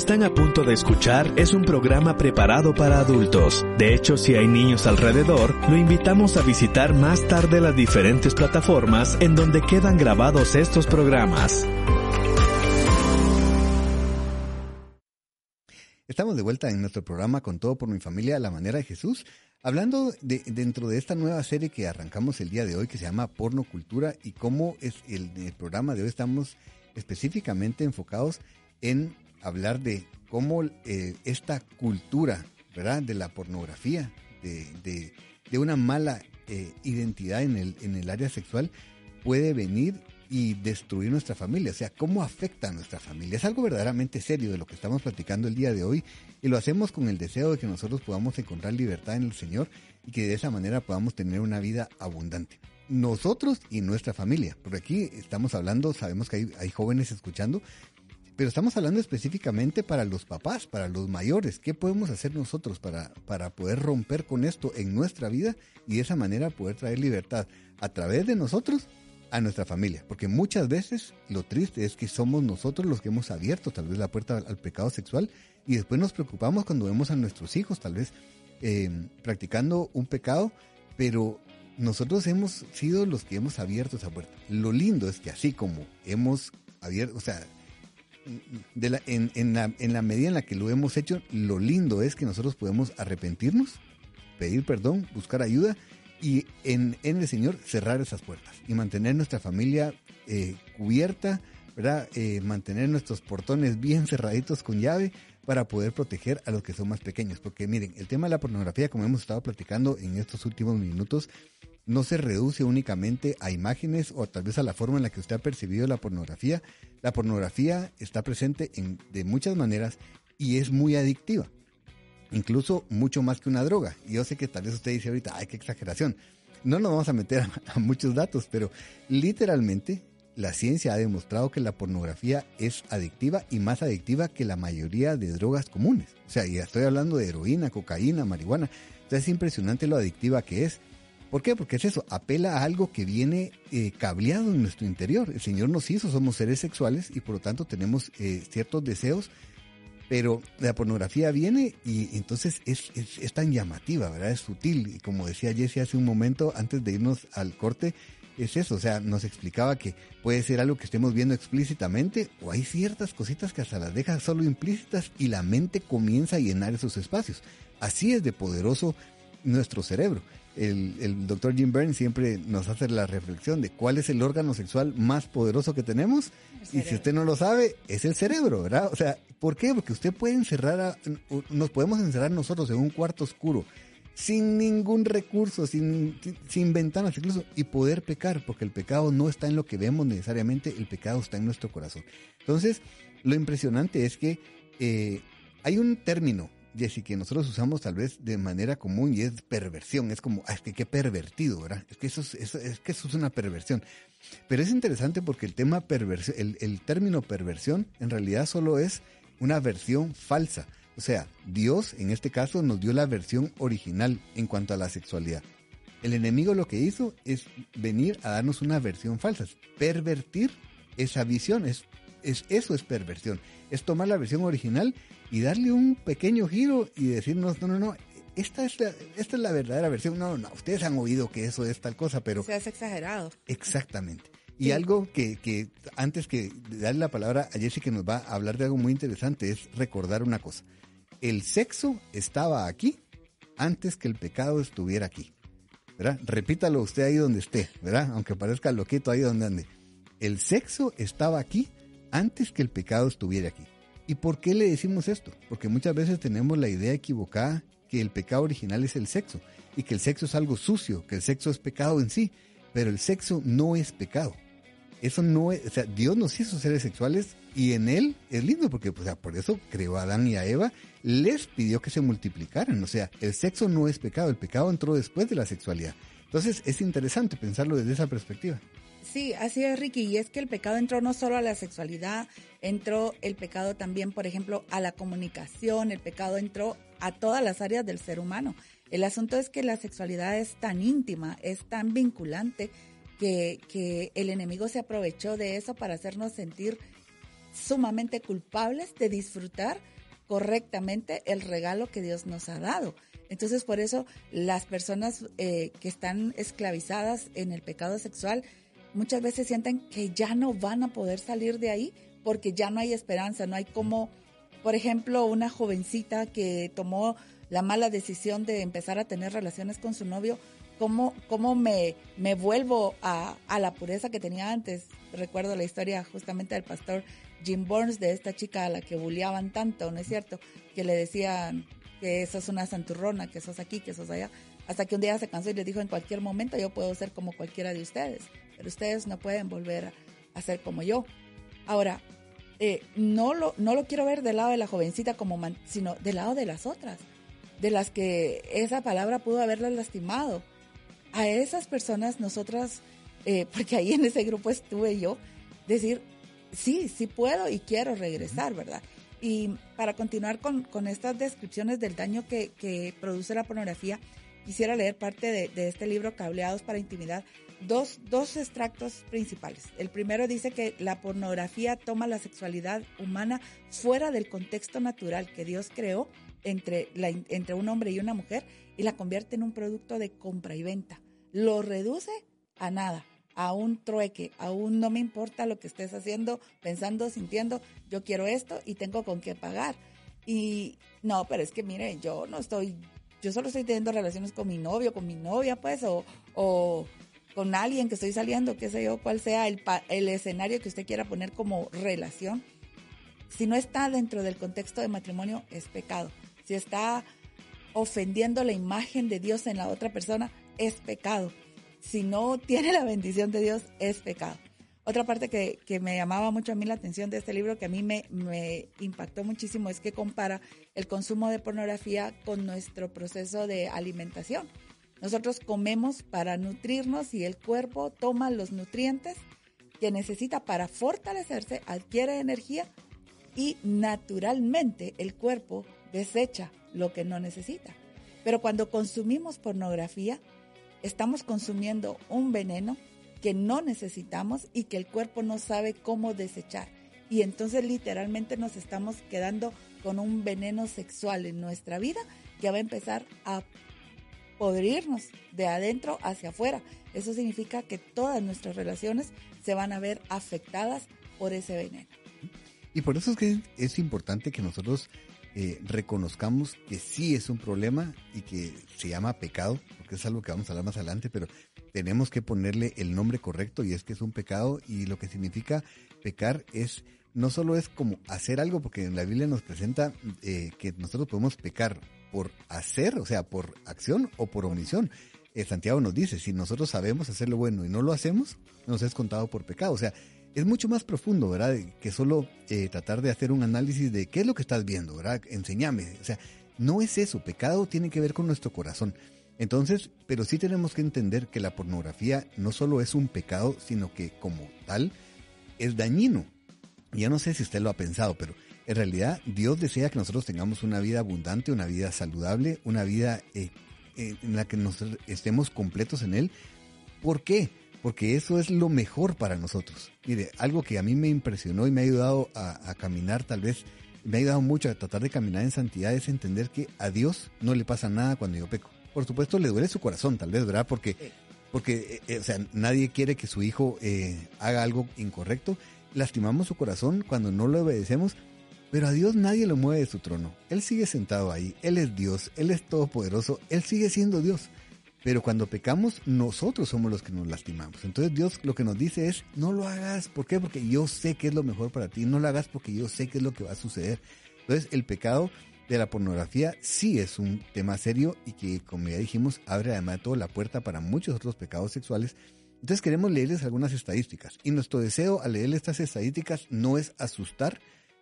Están a punto de escuchar es un programa preparado para adultos. De hecho, si hay niños alrededor, lo invitamos a visitar más tarde las diferentes plataformas en donde quedan grabados estos programas. Estamos de vuelta en nuestro programa Con todo por mi familia, la manera de Jesús, hablando de, dentro de esta nueva serie que arrancamos el día de hoy que se llama Porno Cultura y cómo es el, el programa de hoy estamos específicamente enfocados en hablar de cómo eh, esta cultura, ¿verdad? De la pornografía, de, de, una mala eh, identidad en el, en el área sexual puede venir y destruir nuestra familia, o sea, cómo afecta a nuestra familia. Es algo verdaderamente serio de lo que estamos platicando el día de hoy y lo hacemos con el deseo de que nosotros podamos encontrar libertad en el Señor y que de esa manera podamos tener una vida abundante. Nosotros y nuestra familia, porque aquí estamos hablando, sabemos que hay, hay jóvenes escuchando, pero estamos hablando específicamente para los papás, para los mayores. ¿Qué podemos hacer nosotros para, para poder romper con esto en nuestra vida y de esa manera poder traer libertad a través de nosotros a nuestra familia, porque muchas veces lo triste es que somos nosotros los que hemos abierto tal vez la puerta al, pecado sexual y después nos preocupamos cuando vemos a nuestros hijos tal vez eh, practicando un pecado, pero nosotros hemos sido los que hemos abierto esa puerta. Lo lindo es que así como hemos abierto, o sea, en, la, en medida en la que lo hemos hecho, lo lindo es que nosotros podemos arrepentirnos, pedir perdón, buscar ayuda y en, en el Señor cerrar esas puertas y mantener nuestra familia eh, cubierta, ¿verdad? Eh, mantener nuestros portones bien cerraditos con llave para poder proteger a los que son más pequeños. Porque miren, el tema de la pornografía, como hemos estado platicando en estos últimos minutos, no se reduce únicamente a imágenes o tal vez a la forma en la que usted ha percibido la pornografía. La pornografía está presente en, de muchas maneras y es muy adictiva incluso mucho más que una droga. Yo sé que tal vez usted dice ahorita, ay, qué exageración. No nos vamos a meter a, muchos datos, pero literalmente la ciencia ha demostrado que la pornografía es adictiva y más adictiva que la mayoría de drogas comunes. O sea, ya estoy hablando de heroína, cocaína, marihuana. O es impresionante lo adictiva que es. ¿Por qué? Porque es eso, apela a algo que viene eh, cableado en nuestro interior. El Señor nos hizo, somos seres sexuales y por lo tanto tenemos eh, ciertos deseos pero la pornografía viene y entonces es, es, tan llamativa, ¿verdad? Es sutil. Y como decía Jesse hace un momento, antes de irnos al corte, es eso, o sea, nos explicaba que puede ser algo que estemos viendo explícitamente o hay ciertas cositas que hasta las deja solo implícitas y la mente comienza a llenar esos espacios. Así es de poderoso nuestro cerebro. El, el doctor Jim Byrne siempre nos hace la reflexión de cuál es el órgano sexual más poderoso que tenemos. Y si usted no lo sabe, es el cerebro, ¿verdad? O sea, ¿por qué? Porque usted puede encerrar, nos podemos encerrar nosotros en un cuarto oscuro, sin ningún recurso, sin, sin ventanas incluso, y poder pecar, porque el pecado no está en lo que vemos necesariamente, el pecado está en nuestro corazón. Entonces, lo impresionante es que eh, hay un término Jessy, que nosotros usamos tal vez de manera común y es perversión. Es como, ah, es que qué pervertido, ¿verdad? Es que eso es, es que eso es una perversión. Pero es interesante porque el tema perversión, el, el término perversión en realidad solo es una versión falsa. O sea, Dios en este caso nos dio la versión original en cuanto a la sexualidad. El enemigo lo que hizo es venir a darnos una versión falsa, pervertir esa visión, es, es, eso es perversión, es tomar la versión original y darle un pequeño giro y decirnos, no, no, no, esta es la, esta es la verdadera versión. No, no, ustedes han oído que eso es tal cosa, pero... Se hace exagerado. Exactamente. Y algo que, que antes que darle la palabra a Jessy que nos va a hablar de algo muy interesante es recordar una cosa. El sexo estaba aquí antes que el pecado estuviera aquí. ¿Verdad? Repítalo usted ahí donde esté, ¿verdad? Aunque parezca loquito ahí donde ande. El sexo estaba aquí antes que el pecado estuviera aquí. ¿Y por qué le decimos esto? Porque muchas veces tenemos la idea equivocada que el pecado original es el sexo y que el sexo es algo sucio, que el sexo es pecado en sí, pero el sexo no es pecado. Eso no es, o sea, Dios nos hizo seres sexuales y en él es lindo porque pues, por eso creó a Adán y a Eva, les pidió que se multiplicaran, o sea, el sexo no es pecado, el pecado entró después de la sexualidad. Entonces es interesante pensarlo desde esa perspectiva. Sí, así es, Ricky. Y es que el pecado entró no solo a la sexualidad, entró el pecado también, por ejemplo, a la comunicación, el pecado entró a todas las áreas del ser humano. El asunto es que la sexualidad es tan íntima, es tan vinculante, que, que el enemigo se aprovechó de eso para hacernos sentir sumamente culpables de disfrutar correctamente el regalo que Dios nos ha dado. Entonces, por eso las personas eh, que están esclavizadas en el pecado sexual muchas veces sienten que ya no van a poder salir de ahí porque ya no hay esperanza, no hay como, por ejemplo, una jovencita que tomó la mala decisión de empezar a tener relaciones con su novio, ¿cómo, cómo me, me vuelvo a, a la pureza que tenía antes? Recuerdo la historia justamente del pastor Jim Burns, de esta chica a la que bulleaban tanto, ¿no es cierto? Que le decían que sos una santurrona, que sos aquí, que sos allá. Hasta que un día se cansó y le dijo, en cualquier momento yo puedo ser como cualquiera de ustedes, pero ustedes no pueden volver a ser como yo. Ahora, eh, no, lo, no lo quiero ver del lado de la jovencita como sino del lado de las otras, de las que esa palabra pudo haberlas lastimado. A esas personas nosotras, eh, porque ahí en ese grupo estuve yo, decir, sí, sí puedo y quiero regresar, ¿verdad? Y para continuar con, con estas descripciones del daño que, que, produce la pornografía, quisiera leer parte de, de, este libro, Cableados para Intimidad, dos, dos extractos principales. El primero dice que la pornografía toma la sexualidad humana fuera del contexto natural que Dios creó entre, la, entre un hombre y una mujer y la convierte en un producto de compra y venta. Lo reduce a nada a un trueque, aún no me importa lo que estés haciendo, pensando, sintiendo, yo quiero esto y tengo con qué pagar. Y no, pero es que mire, yo no estoy, yo solo estoy teniendo relaciones con mi novio, con mi novia, pues, o, o con alguien que estoy saliendo, qué sé yo, cuál sea el, el escenario que usted quiera poner como relación. Si no está dentro del contexto de matrimonio, es pecado. Si está ofendiendo la imagen de Dios en la otra persona, es pecado si no tiene la bendición de Dios, es pecado. Otra parte que, me llamaba mucho a mí la atención de este libro, que a mí me, me impactó muchísimo, es que compara el consumo de pornografía con nuestro proceso de alimentación. Nosotros comemos para nutrirnos y el cuerpo toma los nutrientes que necesita para fortalecerse, adquiere energía y naturalmente el cuerpo desecha lo que no necesita. Pero cuando consumimos pornografía, estamos consumiendo un veneno que no necesitamos y que el cuerpo no sabe cómo desechar. Y entonces literalmente nos estamos quedando con un veneno sexual en nuestra vida que va a empezar a podrirnos de adentro hacia afuera. Eso significa que todas nuestras relaciones se van a ver afectadas por ese veneno. Y por eso es que es importante que nosotros eh, reconozcamos que sí es un problema y que se llama pecado, porque es algo que vamos a hablar más adelante, pero tenemos que ponerle el nombre correcto y es que es un pecado y lo que significa pecar es no solo es como hacer algo, porque en la Biblia nos presenta eh, que nosotros podemos pecar por hacer, o sea, por acción o por omisión. Eh, Santiago nos dice, si nosotros sabemos hacer lo bueno y no lo hacemos, nos es contado por pecado. O sea, es mucho más profundo, ¿verdad? Que solo eh, tratar de hacer un análisis de qué es lo que estás viendo, ¿verdad? Enseñame. O sea, no es eso. Pecado tiene que ver con nuestro corazón. Entonces, pero sí tenemos que entender que la pornografía no solo es un pecado, sino que como tal es dañino. Ya no sé si usted lo ha pensado, pero en realidad Dios desea que nosotros tengamos una vida abundante, una vida saludable, una vida eh, eh, en la que nos estemos completos en Él. ¿Por qué? porque eso es lo mejor para nosotros. Mire, algo que a mí me impresionó y me ha ayudado a, caminar tal vez, me ha ayudado mucho a tratar de caminar en santidad es entender que a Dios no le pasa nada cuando yo peco. Por supuesto le duele su corazón tal vez, ¿verdad? Porque, porque eh, o sea, nadie quiere que su hijo eh, haga algo incorrecto. Lastimamos su corazón cuando no lo obedecemos, pero a Dios nadie lo mueve de su trono. Él sigue sentado ahí, Él es Dios, Él es todopoderoso, Él sigue siendo Dios. Pero cuando pecamos, nosotros somos los que nos lastimamos. Entonces Dios lo que nos dice es, no lo hagas. ¿Por qué? Porque yo sé que es lo mejor para ti. No lo hagas porque yo sé que es lo que va a suceder. Entonces el pecado de la pornografía sí es un tema serio y que, como ya dijimos, abre además de todo la puerta para muchos otros pecados sexuales. Entonces queremos leerles algunas estadísticas. Y nuestro deseo al leer estas estadísticas no es asustar,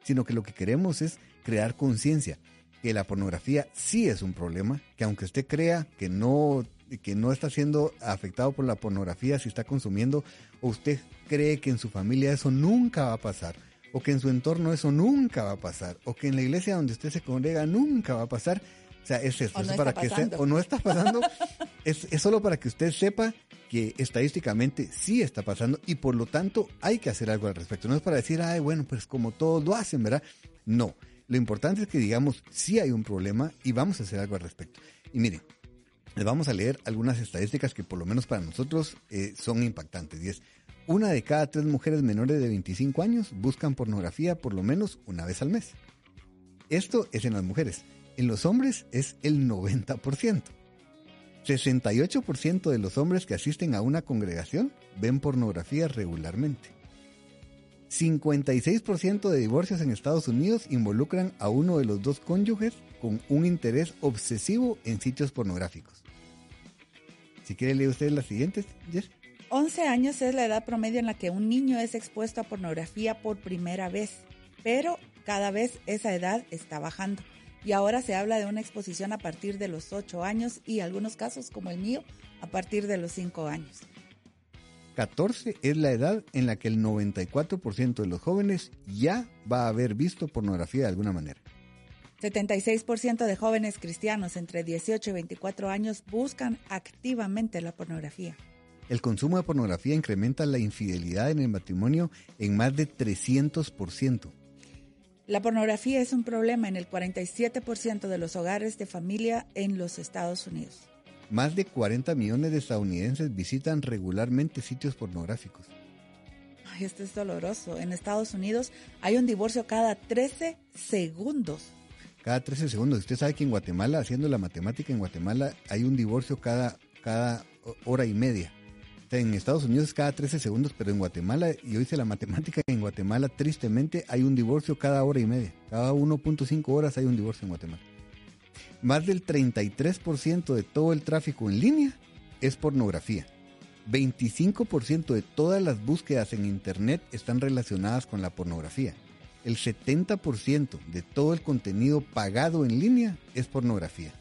sino que lo que queremos es crear conciencia que la pornografía sí es un problema, que aunque usted crea que no que no está siendo afectado por la pornografía si está consumiendo, o usted cree que en su familia eso nunca va a pasar, o que en su entorno eso nunca va a pasar, o que en la iglesia donde usted se congrega nunca va a pasar. O sea, es eso, o no para que o no está pasando, es, es solo para que usted sepa que estadísticamente sí está pasando y por lo tanto hay que hacer algo al respecto. No es para decir, ay, bueno, pues como todos lo hacen, ¿verdad? No. Lo importante es que digamos, sí hay un problema y vamos a hacer algo al respecto. Y miren, les vamos a leer algunas estadísticas que por lo menos para nosotros eh, son impactantes. Y es, una de cada tres mujeres menores de 25 años buscan pornografía por lo menos una vez al mes. Esto es en las mujeres. En los hombres es el 90%. 68% de los hombres que asisten a una congregación ven pornografía regularmente. 56% de divorcios en Estados Unidos involucran a uno de los dos cónyuges con un interés obsesivo en sitios pornográficos. Si quiere leer usted las siguientes, Jess. 11 años es la edad promedio en la que un niño es expuesto a pornografía por primera vez, pero cada vez esa edad está bajando y ahora se habla de una exposición a partir de los 8 años y algunos casos como el mío a partir de los 5 años. 14 es la edad en la que el 94% de los jóvenes ya va a haber visto pornografía de alguna manera. 76% de jóvenes cristianos entre 18 y 24 años buscan activamente la pornografía. El consumo de pornografía incrementa la infidelidad en el matrimonio en más de 300%. La pornografía es un problema en el 47% de los hogares de familia en los Estados Unidos. Más de 40 millones de estadounidenses visitan regularmente sitios pornográficos. Ay, esto es doloroso. En Estados Unidos hay un divorcio cada 13 segundos. Cada 13 segundos. Usted sabe que en Guatemala, haciendo la matemática en Guatemala, hay un divorcio cada, cada hora y media en Estados Unidos es cada 13 segundos, pero en Guatemala, yo hice la matemática, en Guatemala tristemente hay un divorcio cada hora y media. Cada 1.5 horas hay un divorcio en Guatemala. Más del 33% de todo el tráfico en línea es pornografía. 25% de todas las búsquedas en Internet están relacionadas con la pornografía. El 70% de todo el contenido pagado en línea es pornografía.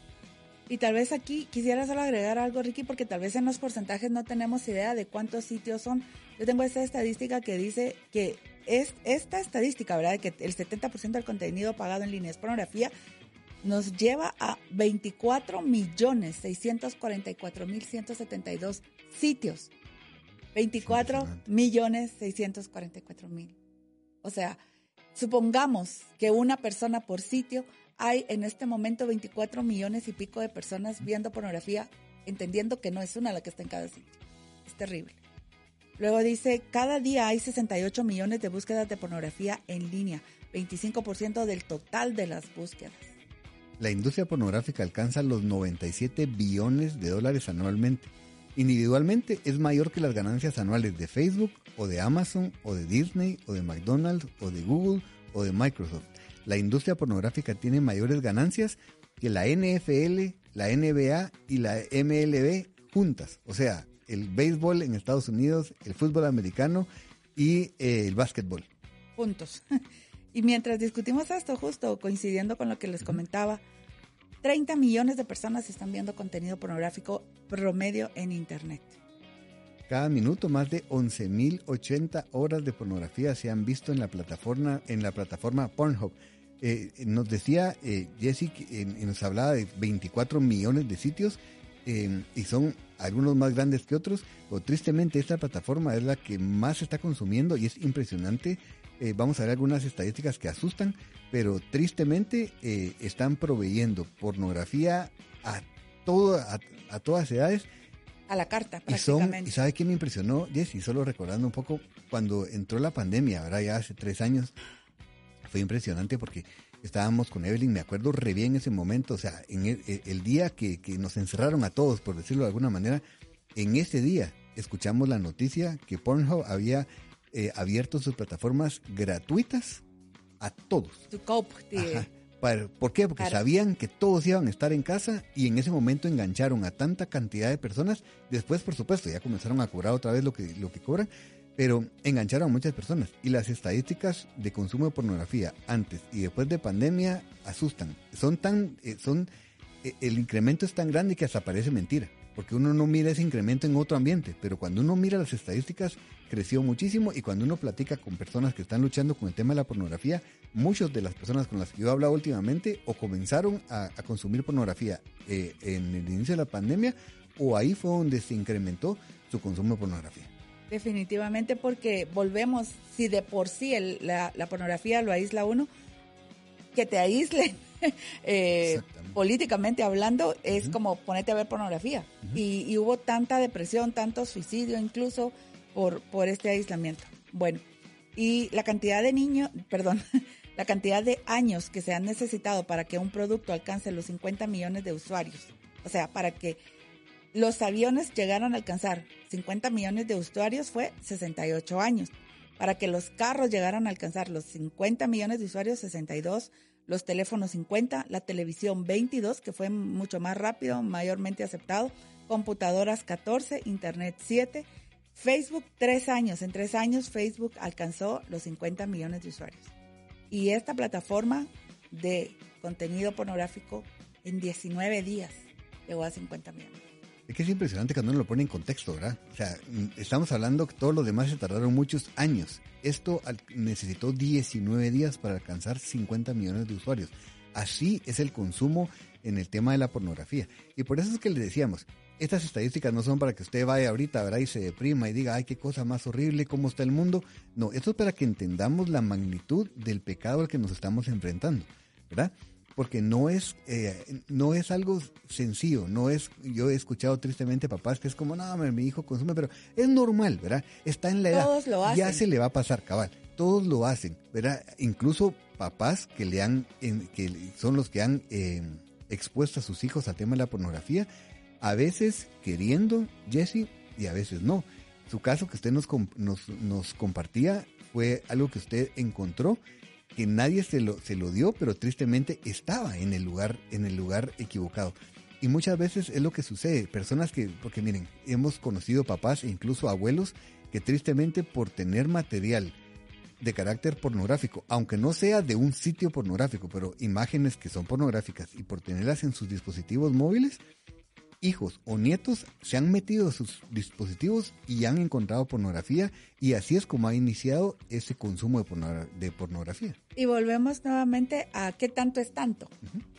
Y tal vez aquí quisiera solo agregar algo, Ricky, porque tal vez en los porcentajes no tenemos idea de cuántos sitios son. Yo tengo esta estadística que dice que es esta estadística, ¿verdad? Que el 70% del contenido pagado en línea es pornografía, nos lleva a 24 millones 644 mil 172 sitios. 24 millones 644 mil. O sea, supongamos que una persona por sitio hay en este momento 24 millones y pico de personas viendo pornografía, entendiendo que no es una la que está en cada sitio. Es terrible. Luego dice, cada día hay 68 millones de búsquedas de pornografía en línea, 25% del total de las búsquedas. La industria pornográfica alcanza los 97 billones de dólares anualmente. Individualmente es mayor que las ganancias anuales de Facebook o de Amazon o de Disney o de McDonald's o de Google o de Microsoft la industria pornográfica tiene mayores ganancias que la NFL, la NBA y la MLB juntas. O sea, el béisbol en Estados Unidos, el fútbol americano y eh, el básquetbol. Puntos. Y mientras discutimos esto, justo coincidiendo con lo que les comentaba, 30 millones de personas están viendo contenido pornográfico promedio en Internet. Cada minuto más de 11.080 horas de pornografía se han visto en la plataforma, en la plataforma Pornhub. Eh, nos decía eh, Jesse, nos hablaba de 24 millones de sitios em, y son algunos más grandes que otros, pero tristemente esta plataforma es la que más se está consumiendo y es impresionante. Eh, vamos a ver algunas estadísticas que asustan, pero tristemente eh, están proveyendo pornografía a, todo, a, todas edades. A la carta, prácticamente. Y, son, y sabe qué me impresionó, Jesse, solo recordando un poco, cuando entró la pandemia, ahora ya hace tres años, fue impresionante porque estábamos con Evelyn, me acuerdo re bien ese momento, o sea, en el, día que, nos encerraron a todos, por decirlo de alguna manera, en ese día escuchamos la noticia que Pornhub había eh, abierto sus plataformas gratuitas a todos. ¿Por qué? Porque sabían que todos iban a estar en casa y en ese momento engancharon a tanta cantidad de personas. Después, por supuesto, ya comenzaron a cobrar otra vez lo que, lo que cobran, pero engancharon a muchas personas y las estadísticas de consumo de pornografía antes y después de pandemia asustan. Son tan, eh, son, eh, el incremento es tan grande que hasta parece mentira, porque uno no mira ese incremento en otro ambiente, pero cuando uno mira las estadísticas creció muchísimo y cuando uno platica con personas que están luchando con el tema de la pornografía, muchas de las personas con las que yo he hablado últimamente o comenzaron a, consumir pornografía eh, en el inicio de la pandemia o ahí fue donde se incrementó su consumo de pornografía. Definitivamente porque volvemos, si de por sí la, pornografía lo aísla uno, que te aísle eh, políticamente hablando es como ponerte a ver pornografía. y, hubo tanta depresión, tanto suicidio incluso por, por este aislamiento. Bueno, y la cantidad de niños, perdón, la cantidad de años que se han necesitado para que un producto alcance los 50 millones de usuarios. O sea, para que los aviones llegaron a alcanzar 50 millones de usuarios fue 68 años. Para que los carros llegaran a alcanzar los 50 millones de usuarios, 62. Los teléfonos 50, la televisión 22, que fue mucho más rápido, mayormente aceptado. Computadoras 14, Internet 7. Facebook 3 años. En 3 años Facebook alcanzó los 50 millones de usuarios. Y esta plataforma de contenido pornográfico en 19 días llegó a 50 millones. Es que es impresionante cuando uno lo pone en contexto, ¿verdad? O sea, mm, estamos hablando que todos los demás se tardaron muchos años. Esto necesitó 19 días para alcanzar 50 millones de usuarios. Así es el consumo en el tema de la pornografía. Y por eso es que le decíamos, estas estadísticas no son para que usted vaya ahorita, ¿verdad? Y se deprima y diga, ay, qué cosa más horrible, cómo está el mundo. No, esto es para que entendamos la magnitud del pecado al que nos estamos enfrentando, ¿verdad? Porque no es, eh, no es algo sencillo, no es, yo he escuchado tristemente papás que es como, no, mi hijo consume, pero es normal, ¿verdad? Está en la edad, Todos lo hacen. ya se le va a pasar, cabal, todos lo hacen, ¿verdad? Incluso papás que le han, que son los que han eh, expuesto a sus hijos al tema de la pornografía, a veces queriendo, Jesse, y a veces no. Su caso que usted nos, nos, nos compartía fue algo que usted encontró que nadie se lo, se lo dio, pero tristemente estaba en el lugar, en el lugar equivocado. Y muchas veces es lo que sucede, personas que, porque miren, hemos conocido papás e incluso abuelos que tristemente por tener material de carácter pornográfico, aunque no sea de un sitio pornográfico, pero imágenes que son pornográficas y por tenerlas en sus dispositivos móviles, hijos o nietos se han metido a sus dispositivos y han encontrado pornografía y así es como ha iniciado ese consumo de, pornografía. Y volvemos nuevamente a qué tanto es tanto,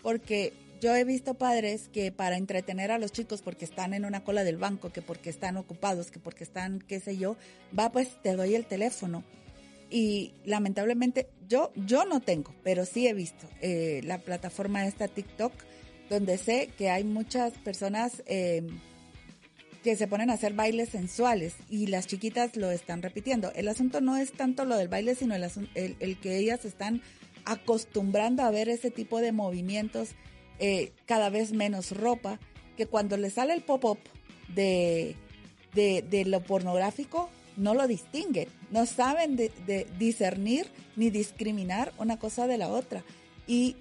porque yo he visto padres que para entretener a los chicos porque están en una cola del banco, que porque están ocupados, que porque están, qué sé yo, va pues te doy el teléfono. Y lamentablemente yo, yo no tengo, pero sí he visto eh, la plataforma esta TikTok donde sé que hay muchas personas eh, que se ponen a hacer bailes sensuales y las chiquitas lo están repitiendo. El asunto no es tanto lo del baile, sino el, el, que ellas están acostumbrando a ver ese tipo de movimientos, eh, cada vez menos ropa, que cuando les sale el pop-up de, de, lo pornográfico, no lo distinguen, no saben discernir ni discriminar una cosa de la otra. Y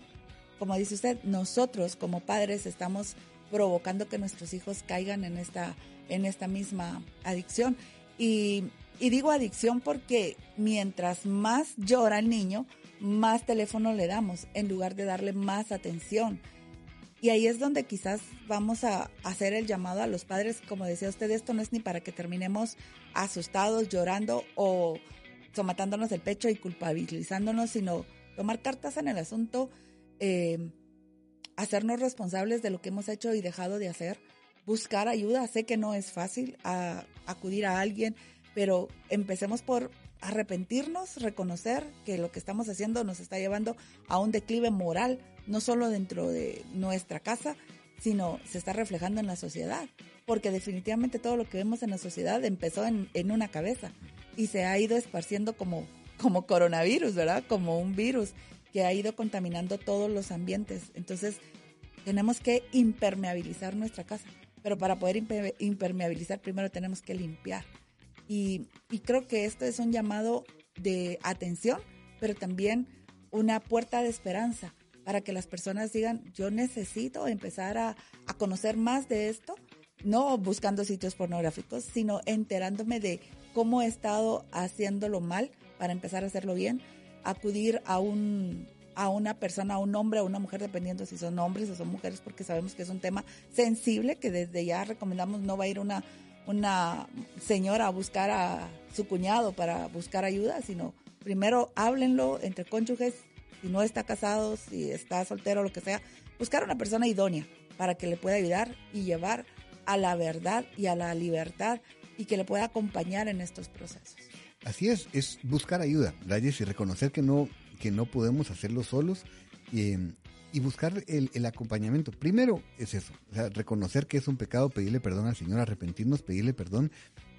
como dice usted, nosotros como padres estamos provocando que nuestros hijos caigan en esta, en esta misma adicción. Y, digo adicción porque mientras más llora el niño, más teléfono le damos en lugar de darle más atención. Y ahí es donde quizás vamos a hacer el llamado a los padres, como decía usted, esto no es ni para que terminemos asustados, llorando o somatándonos el pecho y culpabilizándonos, sino tomar cartas en el asunto, eh, hacernos responsables de lo que hemos hecho y dejado de hacer, buscar ayuda. Sé que no es fácil acudir a alguien, pero empecemos por arrepentirnos, reconocer que lo que estamos haciendo nos está llevando a un declive moral, no solo dentro de nuestra casa, sino se está reflejando en la sociedad. Porque definitivamente todo lo que vemos en la sociedad empezó en, en una cabeza y se ha ido esparciendo como, como coronavirus, ¿verdad? Como un virus que ha ido contaminando todos los ambientes. Entonces, tenemos que impermeabilizar nuestra casa. Pero para poder impermeabilizar, primero tenemos que limpiar. Y, creo que esto es un llamado de atención, pero también una puerta de esperanza para que las personas digan, yo necesito empezar a, a conocer más de esto, no buscando sitios pornográficos, sino enterándome de cómo he estado haciéndolo mal para empezar a hacerlo bien acudir a un a una persona, a un hombre o una mujer, dependiendo si son hombres o son mujeres, porque sabemos que es un tema sensible, que desde ya recomendamos no va a ir una, una señora a buscar a su cuñado para buscar ayuda, sino primero háblenlo entre cónyuges, si no está casado, si está soltero, lo que sea, buscar una persona idónea para que le pueda ayudar y llevar a la verdad y a la libertad y que le pueda acompañar en estos procesos. Así es, es buscar ayuda, y reconocer que no, que no podemos hacerlo solos y, y buscar el, el, acompañamiento. Primero es eso, o sea, reconocer que es un pecado, pedirle perdón al Señor, arrepentirnos, pedirle perdón.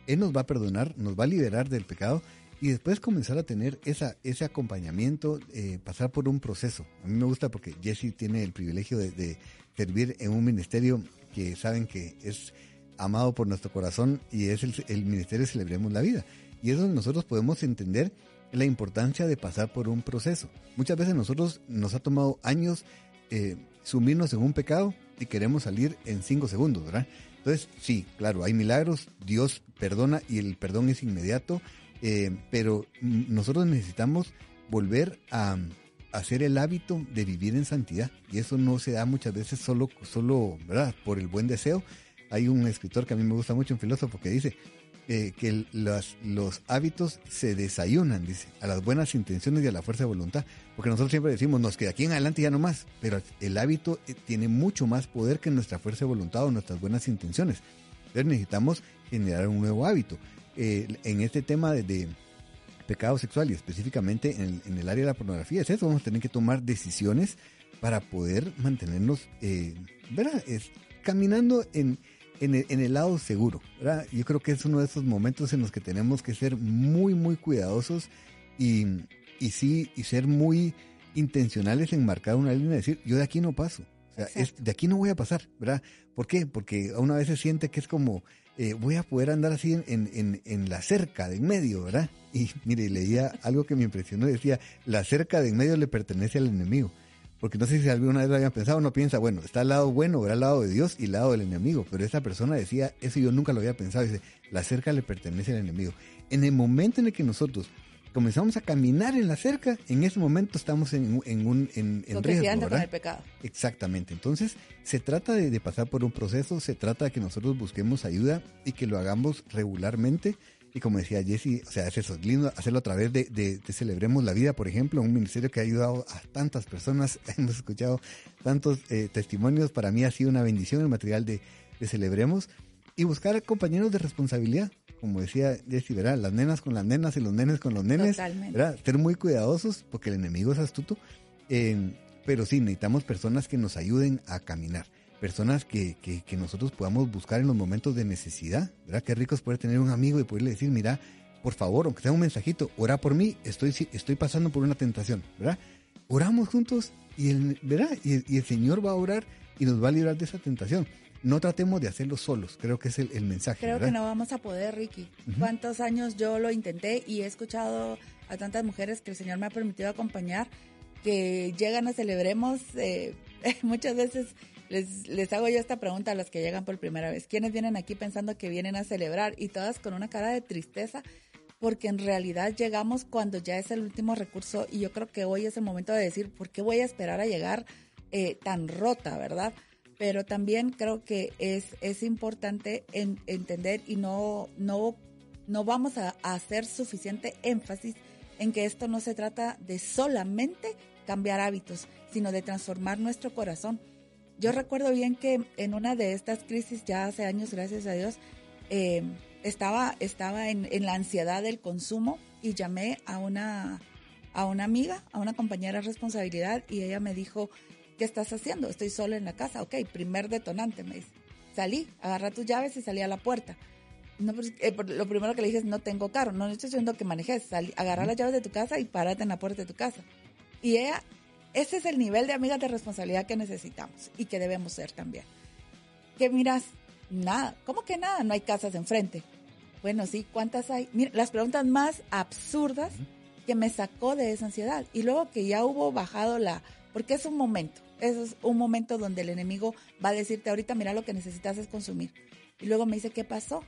Él nos va a perdonar, nos va a liberar del pecado y después comenzar a tener esa, ese acompañamiento, eh, pasar por un proceso. A mí me gusta porque Jesse tiene el privilegio de, de, servir en un ministerio que saben que es amado por nuestro corazón y es el, el ministerio Celebremos la Vida. Y es donde nosotros podemos entender la importancia de pasar por un proceso. Muchas veces nosotros nos ha tomado años eh, sumirnos en un pecado y queremos salir en cinco segundos, ¿verdad? Entonces, sí, claro, hay milagros, Dios perdona y el perdón es inmediato, eh, pero nosotros necesitamos volver a, hacer el hábito de vivir en santidad y eso no se da muchas veces solo, solo, ¿verdad? Por el buen deseo. Hay un escritor que a mí me gusta mucho, un filósofo, que dice, eh, que los, los hábitos se desayunan, dice, a las buenas intenciones y a la fuerza de voluntad. Porque nosotros siempre decimos, nos que de aquí en adelante ya no más, pero el hábito eh, tiene mucho más poder que nuestra fuerza de voluntad o nuestras buenas intenciones. Entonces necesitamos generar un nuevo hábito. Eh, en este tema de, pecado sexual y específicamente en, en, el área de la pornografía, es eso, vamos a tener que tomar decisiones para poder mantenernos, ¿verdad? Es, caminando en en el, en el, lado seguro, ¿verdad? Yo creo que es uno de esos momentos en los que tenemos que ser muy, muy cuidadosos y, y sí, y ser muy intencionales en marcar una línea y decir, yo de aquí no paso. O sea, es, de aquí no voy a pasar, ¿verdad? ¿Por qué? Porque una vez se siente que es como, eh, voy a poder andar así en, en, en, la cerca de en medio, ¿verdad? Y mire, leía algo que me impresionó, decía, la cerca de en medio le pertenece al enemigo. Porque no sé si alguna vez lo habían pensado, uno piensa, bueno, está al lado bueno, era al lado de Dios y al lado del enemigo. Pero esa persona decía, eso yo nunca lo había pensado. Dice, la cerca le pertenece al enemigo. En el momento en el que nosotros comenzamos a caminar en la cerca, en ese momento estamos en, en un en, en riesgo, con el pecado. Exactamente. Entonces, se trata de, de pasar por un proceso, se trata de que nosotros busquemos ayuda y que lo hagamos regularmente y como decía Jesse, o sea, es eso, lindo hacerlo a través de, de, Celebremos la Vida, por ejemplo, un ministerio que ha ayudado a tantas personas. Hemos escuchado tantos eh, testimonios. Para mí ha sido una bendición el material de, de Celebremos. Y buscar compañeros de responsabilidad, como decía Jesse, ¿verdad? Las nenas con las nenas y los nenes con los nenes. Totalmente. ¿verdad? Ser muy cuidadosos porque el enemigo es astuto. Eh, pero sí, necesitamos personas que nos ayuden a caminar personas que, que, que, nosotros podamos buscar en los momentos de necesidad, ¿verdad? Qué rico es poder tener un amigo y poderle decir, mira, por favor, aunque sea un mensajito, ora por mí, estoy, estoy pasando por una tentación, ¿verdad? Oramos juntos y el, ¿verdad? Y, y el Señor va a orar y nos va a librar de esa tentación. No tratemos de hacerlo solos, creo que es el, el mensaje. Creo ¿verdad? que no vamos a poder, Ricky. Uh -huh. ¿Cuántos años yo lo intenté y he escuchado a tantas mujeres que el Señor me ha permitido acompañar que llegan a celebremos eh, muchas veces les, les hago yo esta pregunta a los que llegan por primera vez. ¿Quiénes vienen aquí pensando que vienen a celebrar? Y todas con una cara de tristeza, porque en realidad llegamos cuando ya es el último recurso y yo creo que hoy es el momento de decir, ¿por qué voy a esperar a llegar eh, tan rota, verdad? Pero también creo que es, es importante en, entender y no, no, no vamos a, a hacer suficiente énfasis en que esto no se trata de solamente cambiar hábitos, sino de transformar nuestro corazón. Yo recuerdo bien que en una de estas crisis, ya hace años, gracias a Dios, eh, estaba, estaba en, en, la ansiedad del consumo y llamé a una, a una amiga, a una compañera de responsabilidad y ella me dijo, ¿qué estás haciendo? Estoy sola en la casa. Ok, primer detonante, me dice. Salí, agarra tus llaves y salí a la puerta. No, pues, eh, lo primero que le dije es, no tengo carro, no estoy diciendo que manejes, salí, agarra las llaves de tu casa y párate en la puerta de tu casa. Y ella ese es el nivel de amigas de responsabilidad que necesitamos y que debemos ser también. Que miras, nada, ¿cómo que nada? No hay casas enfrente. Bueno, sí, ¿cuántas hay? Mira, las preguntas más absurdas que me sacó de esa ansiedad. Y luego que ya hubo bajado la, porque es un momento, eso es un momento donde el enemigo va a decirte ahorita, mira, lo que necesitas es consumir. Y luego me dice, ¿qué pasó?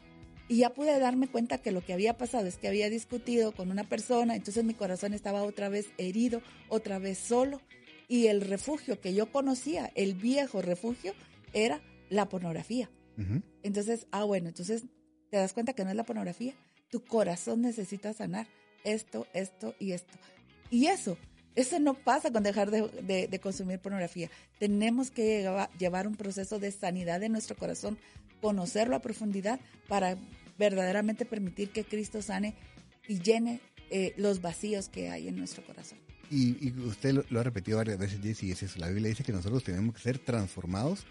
Y ya pude darme cuenta que lo que había pasado es que había discutido con una persona, entonces mi corazón estaba otra vez herido, otra vez solo. Y el refugio que yo conocía, el viejo refugio, era la pornografía. Uh -huh. Entonces, ah, bueno, entonces te das cuenta que no es la pornografía. Tu corazón necesita sanar esto, esto y esto. Y eso, eso no pasa con dejar de, de, de consumir pornografía. Tenemos que llevar, llevar un proceso de sanidad de nuestro corazón conocerlo a profundidad para verdaderamente permitir que Cristo sane y llene eh, los vacíos que hay en nuestro corazón. Y, usted lo, ha repetido varias veces, Jesse, y es eso. La Biblia dice que nosotros tenemos que ser transformados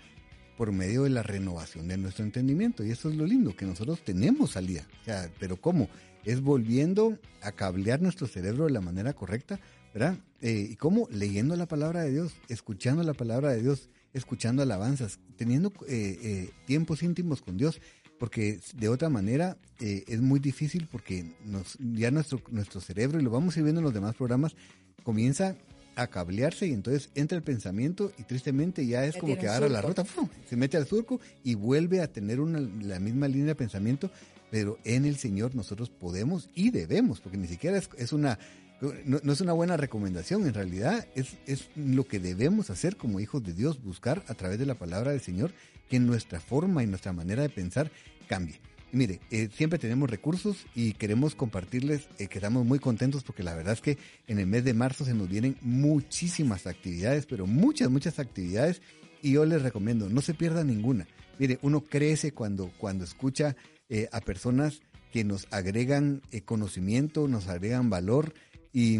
por medio de la renovación de nuestro entendimiento. Y eso es lo lindo, que nosotros tenemos salida. O sea, pero ¿cómo? Es volviendo a cablear nuestro cerebro de la manera correcta, ¿verdad? Eh, ¿Y cómo? Leyendo la palabra de Dios, escuchando la palabra de Dios, escuchando alabanzas, teniendo eh, tiempos íntimos con Dios, porque de otra manera es muy difícil porque nos, ya nuestro, nuestro cerebro, y lo vamos a ir viendo en los demás programas, comienza a cablearse y entonces entra el pensamiento y tristemente ya es como que agarra la ruta, se mete al surco y vuelve a tener una, la misma línea de pensamiento, pero en el Señor nosotros podemos y debemos, porque ni siquiera es, una, no, es una buena recomendación, en realidad es, es lo que debemos hacer como hijos de Dios, buscar a través de la palabra del Señor que nuestra forma y nuestra manera de pensar cambie mire, eh, siempre tenemos recursos y queremos compartirles eh, que estamos muy contentos porque la verdad es que en el mes de marzo se nos vienen muchísimas actividades, pero muchas, muchas actividades y yo les recomiendo, no se pierda ninguna. Mire, uno crece cuando, cuando escucha eh, a personas que nos agregan conocimiento, nos agregan valor y,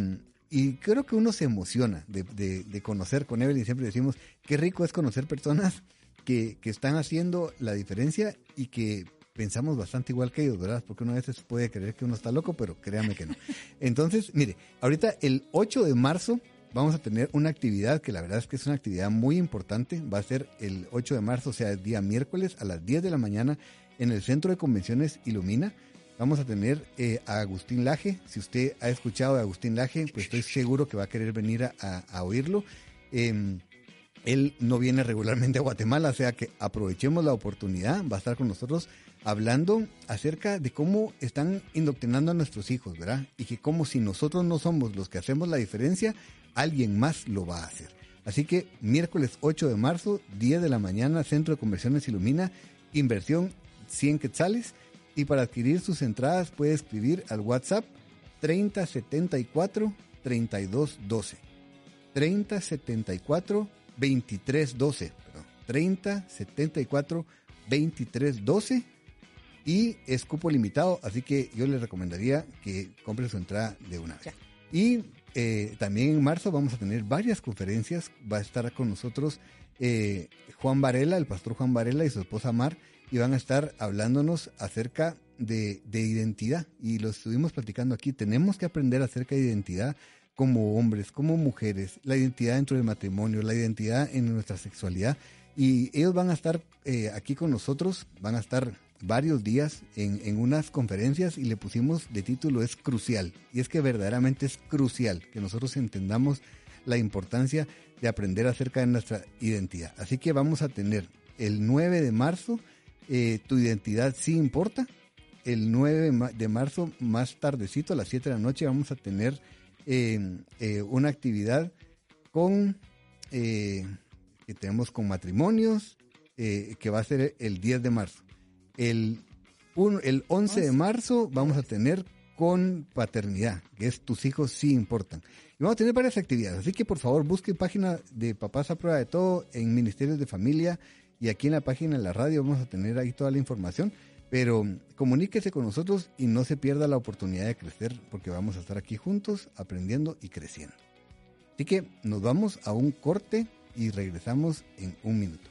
creo que uno se emociona de, de, de conocer con Evelyn. Siempre decimos, qué rico es conocer personas que, que están haciendo la diferencia y que pensamos bastante igual que ellos, ¿verdad? Porque uno a veces puede creer que uno está loco, pero créame que no. Entonces, mire, ahorita el 8 de marzo vamos a tener una actividad que la verdad es que es una actividad muy importante. Va a ser el 8 de marzo, o sea, el día miércoles a las 10 de la mañana en el Centro de Convenciones Ilumina. Vamos a tener eh, a Agustín Laje. Si usted ha escuchado de Agustín Laje, pues estoy seguro que va a querer venir a, oírlo. Em, él no viene regularmente a Guatemala, o sea que aprovechemos la oportunidad. Va a estar con nosotros hablando acerca de cómo están indoctrinando a nuestros hijos, ¿verdad? Y que como si nosotros no somos los que hacemos la diferencia, alguien más lo va a hacer. Así que miércoles 8 de marzo, 10 de la mañana, Centro de Conversiones Ilumina, inversión 100 quetzales. Y para adquirir sus entradas puede escribir al WhatsApp 3074 3212. 3074 2312. Perdón, 3074 2312 y es cupo limitado, así que yo les recomendaría que compre su entrada de una vez. Y eh, también en marzo vamos a tener varias conferencias, va a estar con nosotros eh, Juan Varela, el pastor Juan Varela y su esposa Mar, y van a estar hablándonos acerca de, de identidad. Y lo estuvimos platicando aquí, tenemos que aprender acerca de identidad como hombres, como mujeres, la identidad dentro del matrimonio, la identidad en nuestra sexualidad. Y ellos van a estar eh, aquí con nosotros, van a estar varios días en, unas conferencias y le pusimos de título es crucial. Y es que verdaderamente es crucial que nosotros entendamos la importancia de aprender acerca de nuestra identidad. Así que vamos a tener el 9 de marzo, eh, tu identidad sí importa. El 9 de marzo, más tardecito, a las 7 de la noche, vamos a tener eh, eh, una actividad con que tenemos con matrimonios, que va a ser el 10 de marzo. El, el 11 de marzo vamos a tener con paternidad, que es tus hijos sí importan. Y vamos a tener varias actividades, así que por favor busque página de Papás a Prueba de Todo en Ministerios de Familia y aquí en la página de la radio vamos a tener ahí toda la información. Pero comuníquese con nosotros y no se pierda la oportunidad de crecer porque vamos a estar aquí juntos aprendiendo y creciendo. Así que nos vamos a un corte y regresamos en un minuto.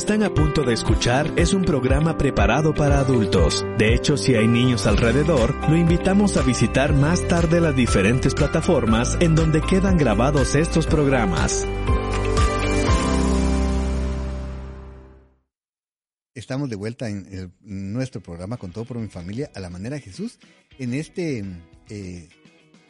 Están a punto de escuchar es un programa preparado para adultos. De hecho, si hay niños alrededor, lo invitamos a visitar más tarde las diferentes plataformas en donde quedan grabados estos programas. Estamos de vuelta en, el- nuestro programa con todo por mi familia a la manera de Jesús en este eh,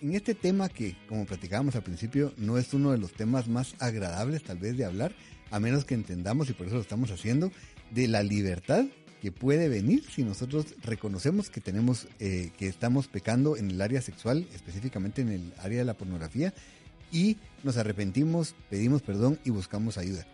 en este tema que como platicábamos al principio no es uno de los temas más agradables tal vez de hablar a menos que entendamos y por eso lo estamos haciendo de la libertad que puede venir si nosotros reconocemos que tenemos eh, que estamos pecando en el área sexual específicamente en el área de la pornografía y nos arrepentimos pedimos perdón y buscamos ayuda.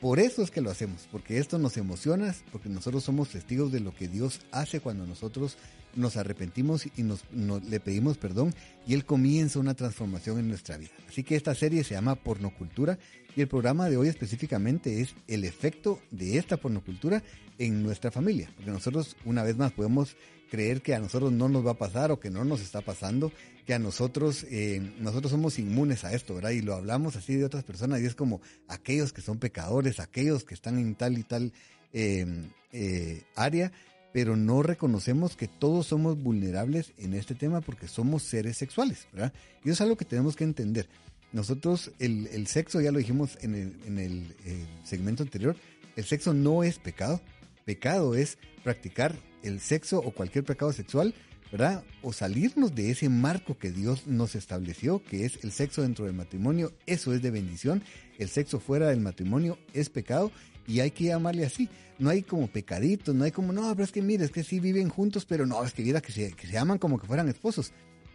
Por eso es que lo hacemos, porque esto nos emociona, porque nosotros somos testigos de lo que Dios hace cuando nosotros nos arrepentimos y nos, le pedimos perdón y Él comienza una transformación en nuestra vida. Así que esta serie se llama Pornocultura y el programa de hoy específicamente es el efecto de esta pornocultura en nuestra familia, porque nosotros una vez más podemos creer que a nosotros no nos va a pasar o que no nos está pasando, que a nosotros, eh, nosotros somos inmunes a esto, ¿verdad? Y lo hablamos así de otras personas y es como aquellos que son pecadores, aquellos que están en tal y tal eh, eh, área, pero no reconocemos que todos somos vulnerables en este tema porque somos seres sexuales, ¿verdad? Y eso es algo que tenemos que entender. Nosotros, el, el sexo, ya lo dijimos en el, en el eh, segmento anterior, el sexo no es pecado. Pecado es practicar el sexo o cualquier pecado sexual, ¿verdad? O salirnos de ese marco que Dios nos estableció, que es el sexo dentro del matrimonio. Eso es de bendición. El sexo fuera del matrimonio es pecado y hay que llamarle así. No hay como pecaditos, no hay como, no, pero es que mire, es que sí viven juntos, pero no, es que mira que se, que se aman como que fueran esposos.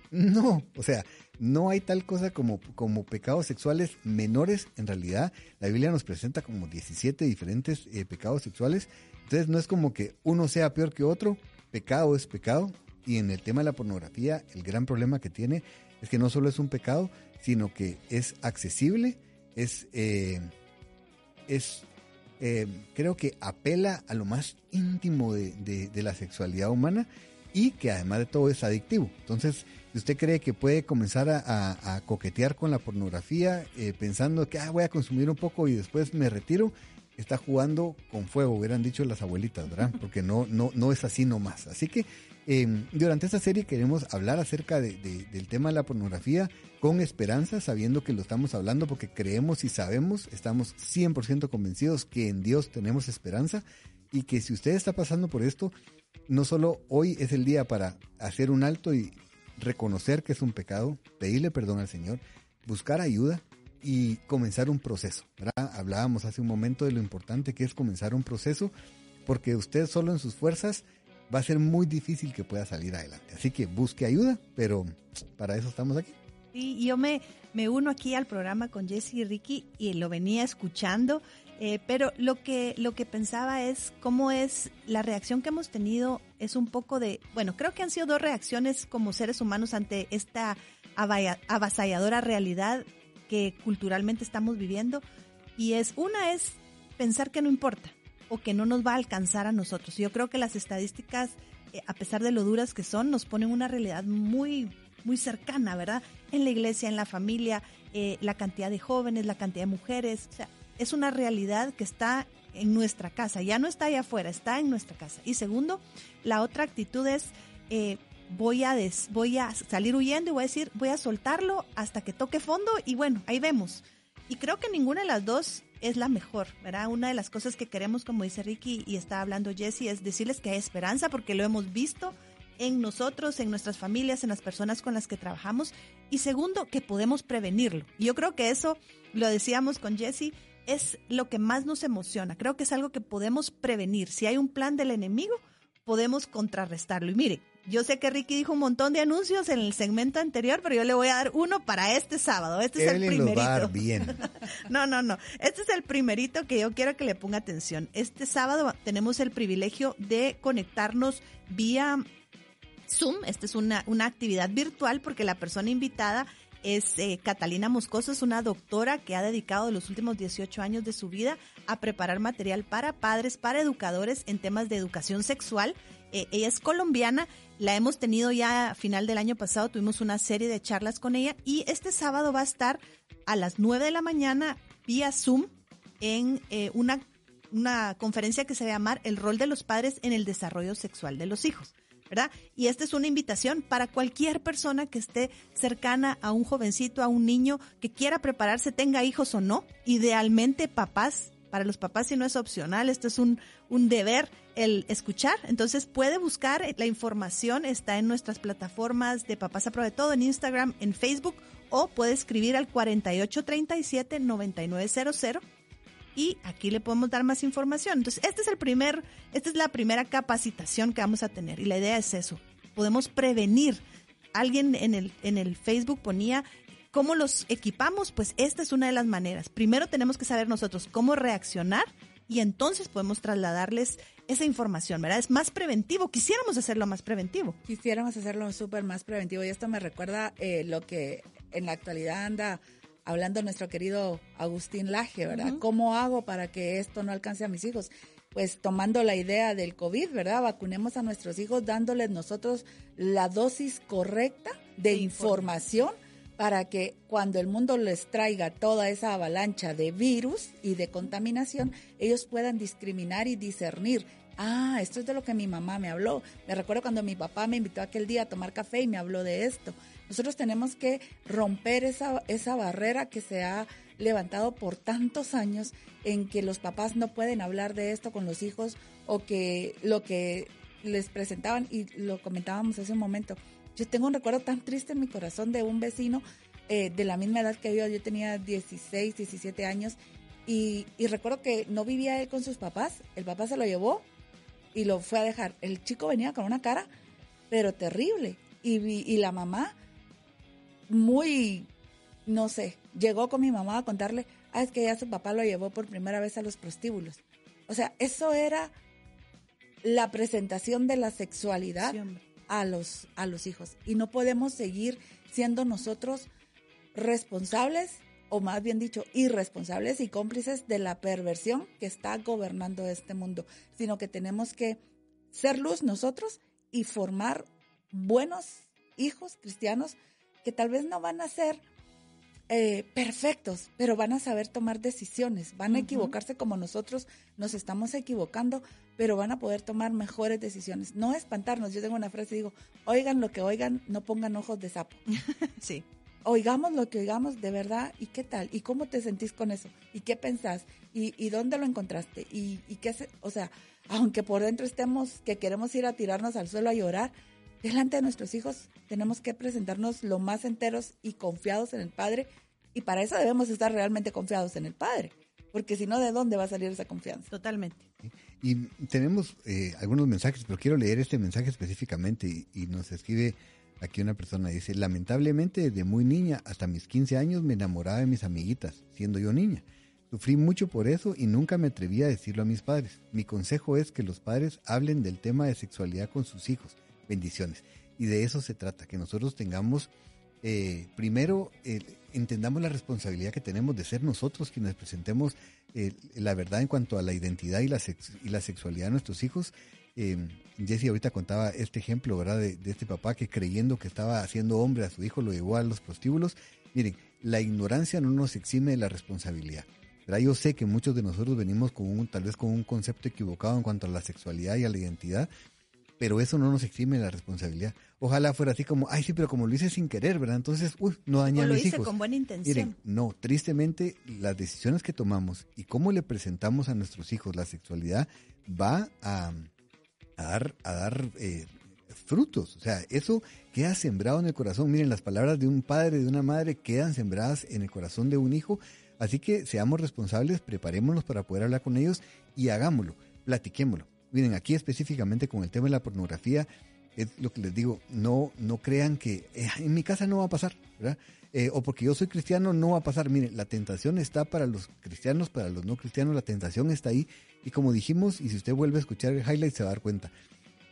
No, o sea, no hay tal cosa como, como pecados sexuales menores. En realidad, la Biblia nos presenta como 17 diferentes eh, pecados sexuales. Entonces, no es como que uno sea peor que otro. Pecado es pecado. Y en el tema de la pornografía, el gran problema que tiene es que no solo es un pecado, sino que es accesible, es, eh, es eh, creo que apela a lo más íntimo de, de- de la sexualidad humana y que además de todo es adictivo. Entonces, si usted cree que puede comenzar a, a- a coquetear con la pornografía eh, pensando que ah, voy a consumir un poco y después me retiro, está jugando con fuego, hubieran dicho las abuelitas, ¿verdad? Porque no, no, no es así nomás. Así que eh, durante esta serie queremos hablar acerca de- de- del tema de la pornografía con esperanza, sabiendo que lo estamos hablando porque creemos y sabemos, estamos 100% convencidos que en Dios tenemos esperanza y que si usted está pasando por esto, no solo hoy es el día para hacer un alto y reconocer que es un pecado, pedirle perdón al Señor, buscar ayuda y comenzar un proceso. Hablábamos hace un momento de lo importante que es comenzar un proceso, porque usted solo en sus fuerzas va a ser muy difícil que pueda salir adelante. Así que busque ayuda, pero para eso estamos aquí. Sí, yo me, me uno aquí al programa con Jesse y Ricky y lo venía escuchando, eh, pero lo que, lo que pensaba es cómo es la reacción que hemos tenido es un poco de, bueno, creo que han sido dos reacciones como seres humanos ante esta avasalladora realidad que culturalmente estamos viviendo y es una es pensar que no importa o que no nos va a alcanzar a nosotros. Yo creo que las estadísticas, eh, a pesar de lo duras que son, nos ponen una realidad muy muy cercana, ¿verdad? En la iglesia, en la familia, eh, la cantidad de jóvenes, la cantidad de mujeres, o sea, es una realidad que está en nuestra casa, ya no está allá afuera, está en nuestra casa. Y segundo, la otra actitud es, eh, voy, a des- voy a salir huyendo y voy a decir, voy a soltarlo hasta que toque fondo y bueno, ahí vemos. Y creo que ninguna de las dos es la mejor, ¿verdad? Una de las cosas que queremos, como dice Ricky y está hablando Jesse, es decirles que hay esperanza porque lo hemos visto en nosotros, en nuestras familias, en las personas con las que trabajamos. Y segundo, que podemos prevenirlo. Yo creo que eso, lo decíamos con Jesse, es lo que más nos emociona. Creo que es algo que podemos prevenir. Si hay un plan del enemigo, podemos contrarrestarlo. Y mire, yo sé que Ricky dijo un montón de anuncios en el segmento anterior, pero yo le voy a dar uno para este sábado. Este es el Evelyn los va a dar primerito. bien. No, no, no. Este es el primerito que yo quiero que le ponga atención. Este sábado tenemos el privilegio de conectarnos vía Zoom. Esta es una, una actividad virtual porque la persona invitada es eh, Catalina Moscoso, es una doctora que ha dedicado los últimos 18 años de su vida a preparar material para padres, para educadores en temas de educación sexual. Eh, ella es colombiana, la hemos tenido ya a final del año pasado, tuvimos una serie de charlas con ella y este sábado va a estar a las 9 de la mañana vía Zoom en eh, una una conferencia que se va a llamar El rol de los padres en el desarrollo sexual de los hijos. ¿verdad? Y esta es una invitación para cualquier persona que esté cercana a un jovencito, a un niño que quiera prepararse, tenga hijos o no. Idealmente papás, para los papás si no es opcional, esto es un, un deber el escuchar. Entonces puede buscar la información, está en nuestras plataformas de Papás a Todo, en Instagram, en Facebook, o puede escribir al 4837-9900 y aquí le podemos dar más información. Entonces, este es el primer, esta es la primera capacitación que vamos a tener y la idea es eso. Podemos prevenir. Alguien en el, en el Facebook ponía ¿Cómo los equipamos? Pues esta es una de las maneras. Primero tenemos que saber nosotros cómo reaccionar y entonces podemos trasladarles esa información, ¿verdad? Es más preventivo. Quisiéramos hacerlo más preventivo. Quisiéramos hacerlo súper más preventivo y esto me recuerda eh, lo que en la actualidad anda hablando nuestro querido Agustín Laje, ¿verdad? ¿Cómo hago para que esto no alcance a mis hijos? Pues tomando la idea del COVID, ¿verdad? Vacunemos a nuestros hijos dándoles nosotros la dosis correcta de información para que cuando el mundo les traiga toda esa avalancha de virus y de contaminación, ellos puedan discriminar y discernir. Ah, esto es de lo que mi mamá me habló. Me recuerdo cuando mi papá me invitó aquel día a tomar café y me habló de esto. Nosotros tenemos que romper esa, esa barrera que se ha levantado por tantos años en que los papás no pueden hablar de esto con los hijos o que lo que les presentaban y lo comentábamos hace un momento. Yo tengo un recuerdo tan triste en mi corazón de un vecino eh, de la misma edad que yo, yo tenía 16, 17 años y, y recuerdo que no vivía él con sus papás, el papá se lo llevó y lo fue a dejar. El chico venía con una cara, pero terrible. Y, y la mamá muy, no sé, llegó con mi mamá a contarle, ah, es que ya su papá lo llevó por primera vez a los prostíbulos. O sea, eso era la presentación de la sexualidad a los, a los hijos. Y no podemos seguir siendo nosotros responsables, o más bien dicho, irresponsables y cómplices de la perversión que está gobernando este mundo, sino que tenemos que ser luz nosotros y formar buenos hijos cristianos que tal vez no van a ser eh, perfectos, pero van a saber tomar decisiones, van a equivocarse como nosotros nos estamos equivocando, pero van a poder tomar mejores decisiones. No espantarnos, yo tengo una frase, digo, oigan lo que oigan, no pongan ojos de sapo. sí. Oigamos lo que oigamos de verdad y qué tal, y cómo te sentís con eso, y qué pensás, y, dónde lo encontraste, y, y qué, se, o sea, aunque por dentro estemos que queremos ir a tirarnos al suelo a llorar, delante de nuestros hijos tenemos que presentarnos lo más enteros y confiados en el Padre y para eso debemos estar realmente confiados en el Padre, porque si no, ¿de dónde va a salir esa confianza? Totalmente. Y tenemos eh, algunos mensajes, pero quiero leer este mensaje específicamente y, nos escribe aquí una persona, dice, lamentablemente desde muy niña hasta mis 15 años me enamoraba de mis amiguitas, siendo yo niña. Sufrí mucho por eso y nunca me atreví a decirlo a mis padres. Mi consejo es que los padres hablen del tema de sexualidad con sus hijos bendiciones. Y de eso se trata, que nosotros tengamos, eh, primero, entendamos la responsabilidad que tenemos de ser nosotros quienes presentemos eh, la verdad en cuanto a la identidad y la, y la sexualidad de nuestros hijos. Eh, Jesse ahorita contaba este ejemplo, ¿verdad? De, este papá que creyendo que estaba haciendo hombre a su hijo lo llevó a los prostíbulos. Miren, la ignorancia no nos exime de la responsabilidad. pero Yo sé que muchos de nosotros venimos con un, tal vez con un concepto equivocado en cuanto a la sexualidad y a la identidad, pero eso no nos exime la responsabilidad. Ojalá fuera así como, ay, sí, pero como lo hice sin querer, ¿verdad? Entonces, uy, no daña a mis hice con buena intención. Miren, no, tristemente, las decisiones que tomamos y cómo le presentamos a nuestros hijos la sexualidad va a, dar, a dar eh, frutos. O sea, eso queda sembrado en el corazón. Miren, las palabras de un padre, de una madre, quedan sembradas en el corazón de un hijo. Así que seamos responsables, preparémonos para poder hablar con ellos y hagámoslo, platiquémoslo Miren, aquí específicamente con el tema de la pornografía, es lo que les digo, no, no crean que eh, en mi casa no va a pasar, ¿verdad? Eh, o porque yo soy cristiano no va a pasar. Miren, la tentación está para los cristianos, para los no cristianos, la tentación está ahí. Y como dijimos, y si usted vuelve a escuchar el highlight se va a dar cuenta,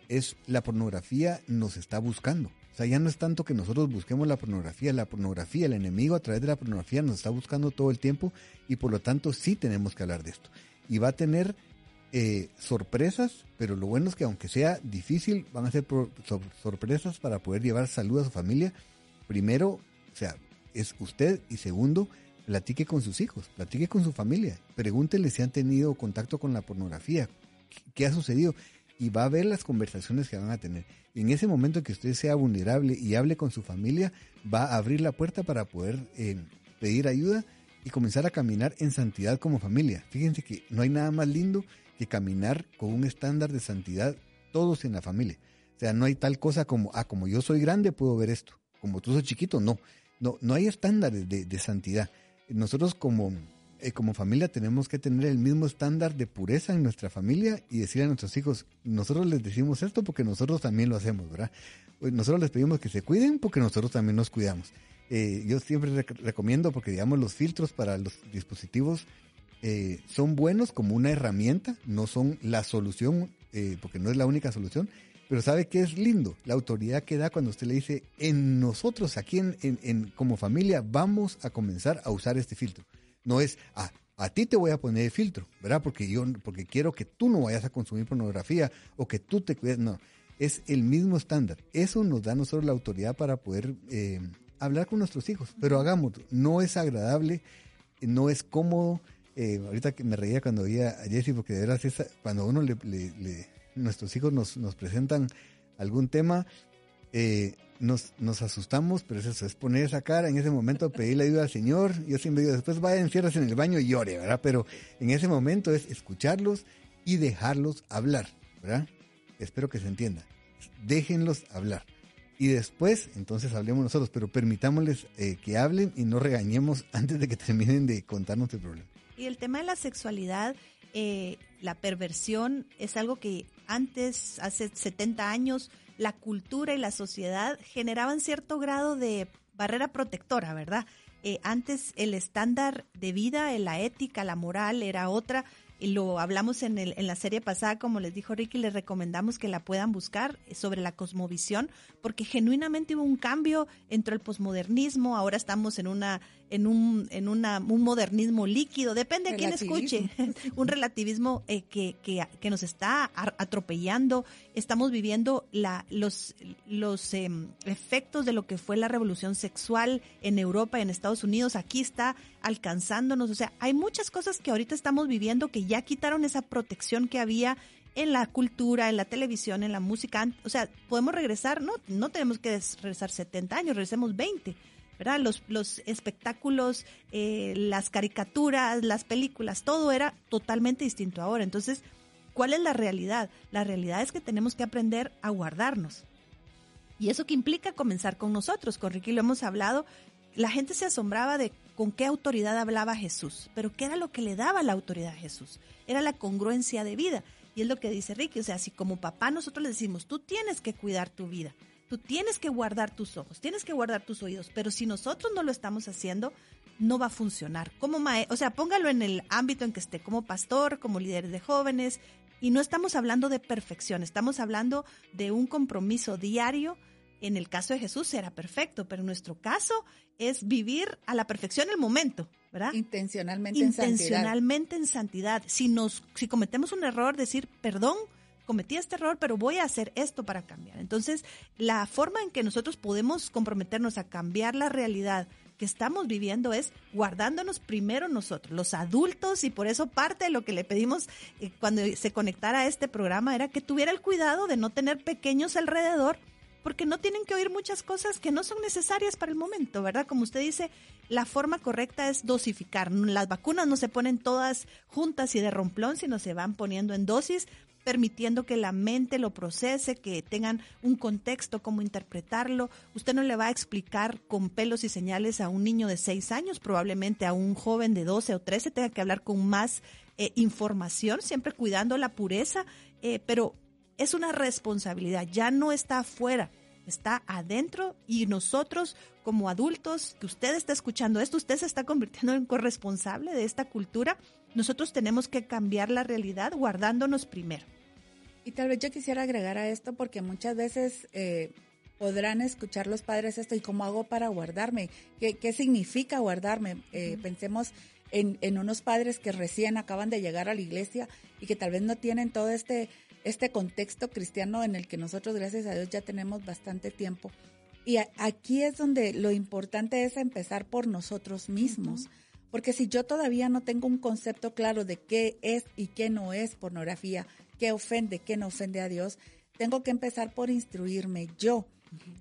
es la pornografía nos está buscando. O sea, ya no es tanto que nosotros busquemos la pornografía, la pornografía, el enemigo a través de la pornografía nos está buscando todo el tiempo y por lo tanto sí tenemos que hablar de esto. Y va a tener eh, sorpresas, pero lo bueno es que aunque sea difícil, van a ser sorpresas para poder llevar salud a su familia. Primero, o sea, es usted y segundo, platique con sus hijos, platique con su familia, pregúntele si han tenido contacto con la pornografía, qué ha sucedido y va a ver las conversaciones que van a tener. En ese momento que usted sea vulnerable y hable con su familia, va a abrir la puerta para poder eh, pedir ayuda y comenzar a caminar en santidad como familia. Fíjense que no hay nada más lindo que caminar con un estándar de santidad todos en la familia. O sea, no hay tal cosa como, ah, como yo soy grande puedo ver esto, como tú sos chiquito, no. No, no hay estándares de, de santidad. Nosotros como eh, como familia tenemos que tener el mismo estándar de pureza en nuestra familia y decir a nuestros hijos, nosotros les decimos esto porque nosotros también lo hacemos, ¿verdad? Pues nosotros les pedimos que se cuiden porque nosotros también nos cuidamos. Eh, yo siempre recomiendo porque digamos los filtros para los dispositivos eh, son buenos como una herramienta, no son la solución, porque no es la única solución, pero ¿sabe qué es lindo? La autoridad que da cuando usted le dice, en nosotros aquí en, en, como familia vamos a comenzar a usar este filtro. No es, ah, a ti te voy a poner el filtro, ¿verdad? Porque yo, porque quiero que tú no vayas a consumir pornografía o que tú te cuides. No, es el mismo estándar. Eso nos da a nosotros la autoridad para poder eh, hablar con nuestros hijos. Pero hagámoslo. No es agradable, no es cómodo. Eh, ahorita que me reía cuando oía a Jesse, porque de verdad, cuando uno le, nuestros hijos nos, nos presentan algún tema, eh, nos, nos asustamos, pero es eso, es poner esa cara, en ese momento pedirle ayuda al Señor, yo siempre digo, después vaya, encierras en el baño y llore, ¿verdad? Pero en ese momento es escucharlos y dejarlos hablar, ¿verdad? Espero que se entienda. Déjenlos hablar. Y después, entonces hablemos nosotros, pero permitámosles eh, que hablen y no regañemos antes de que terminen de contarnos el problema. Y el tema de la sexualidad, eh, la perversión, es algo que antes, hace 70 años, la cultura y la sociedad generaban cierto grado de barrera protectora, ¿verdad? Eh, antes el estándar de vida, la ética, la moral era otra y lo hablamos en, el, en la serie pasada, como les dijo Ricky, les recomendamos que la puedan buscar sobre la cosmovisión, porque genuinamente hubo un cambio, entre el posmodernismo, ahora estamos en una en un en una, un modernismo líquido, depende de quién escuche, un relativismo eh, que, que, que, nos está atropellando, estamos viviendo la, los, los em, efectos de lo que fue la revolución sexual en Europa y en Estados Unidos, aquí está alcanzándonos, o sea, hay muchas cosas que ahorita estamos viviendo que ya quitaron esa protección que había en la cultura, en la televisión, en la música. O sea, podemos regresar, no, no tenemos que regresar 70 años, regresemos 20. ¿Verdad? Los, los espectáculos, eh, las caricaturas, las películas, todo era totalmente distinto ahora. Entonces, ¿cuál es la realidad? La realidad es que tenemos que aprender a guardarnos. Y eso que implica comenzar con nosotros. Con Ricky lo hemos hablado. La gente se asombraba de con qué autoridad hablaba Jesús, pero ¿qué era lo que le daba la autoridad a Jesús? Era la congruencia de vida. Y es lo que dice Ricky, o sea, si como papá nosotros le decimos, tú tienes que cuidar tu vida, tú tienes que guardar tus ojos, tienes que guardar tus oídos, pero si nosotros no lo estamos haciendo, no va a funcionar. Como o sea, póngalo en el ámbito en que esté, como pastor, como líder de jóvenes, y no estamos hablando de perfección, estamos hablando de un compromiso diario en el caso de Jesús era perfecto, pero en nuestro caso es vivir a la perfección el momento, ¿verdad? Intencionalmente, Intencionalmente en santidad. Si nos, si cometemos un error, decir perdón, cometí este error, pero voy a hacer esto para cambiar. Entonces, la forma en que nosotros podemos comprometernos a cambiar la realidad que estamos viviendo es guardándonos primero nosotros, los adultos, y por eso parte de lo que le pedimos eh, cuando se conectara a este programa era que tuviera el cuidado de no tener pequeños alrededor porque no tienen que oír muchas cosas que no son necesarias para el momento, ¿verdad? Como usted dice, la forma correcta es dosificar. Las vacunas no se ponen todas juntas y de romplón, sino se van poniendo en dosis permitiendo que la mente lo procese, que tengan un contexto, cómo interpretarlo. Usted no le va a explicar con pelos y señales a un niño de 6 años, probablemente a un joven de 12 o 13 tenga que hablar con más eh, información, siempre cuidando la pureza, eh, pero es una responsabilidad, ya no está afuera, está adentro y nosotros como adultos, que usted está escuchando esto, usted se está convirtiendo en corresponsable de esta cultura, nosotros tenemos que cambiar la realidad guardándonos primero. Y tal vez yo quisiera agregar a esto porque muchas veces eh, podrán escuchar los padres esto y cómo hago para guardarme, qué, significa guardarme. Eh, pensemos en, en unos padres que recién acaban de llegar a la iglesia y que tal vez no tienen todo este este contexto cristiano en el que nosotros, gracias a Dios, ya tenemos bastante tiempo. Y aquí es donde lo importante es empezar por nosotros mismos, Porque si yo todavía no tengo un concepto claro de qué es y qué no es pornografía, qué ofende, qué no ofende a Dios, tengo que empezar por instruirme yo.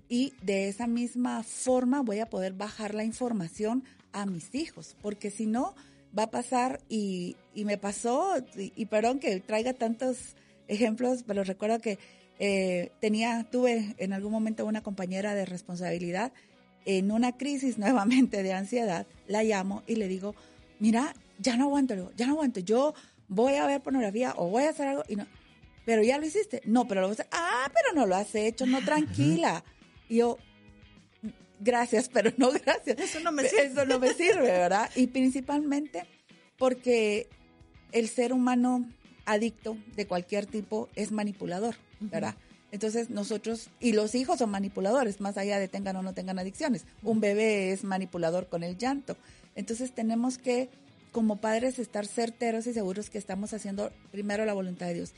Y de esa misma forma voy a poder bajar la información a mis hijos, porque si no, va a pasar y, me pasó, y, perdón que traiga tantos ejemplos, pero recuerdo que eh, tenía, tuve en algún momento una compañera de responsabilidad en una crisis nuevamente de ansiedad, la llamo y le digo, mira, ya no aguanto, ya no aguanto, yo voy a ver pornografía o voy a hacer algo y no, pero ya lo hiciste, no, pero lo vas a ah, pero no lo has hecho, no, tranquila. Y yo, gracias, pero no gracias. Eso no me sirve. Eso no me sirve, ¿verdad? Y principalmente porque el ser humano adicto de cualquier tipo es manipulador, ¿verdad? Entonces nosotros, y los hijos son manipuladores, más allá de tengan o no tengan adicciones. Un bebé es manipulador con el llanto. Entonces tenemos que, como padres, estar certeros y seguros que estamos haciendo primero la voluntad de Dios.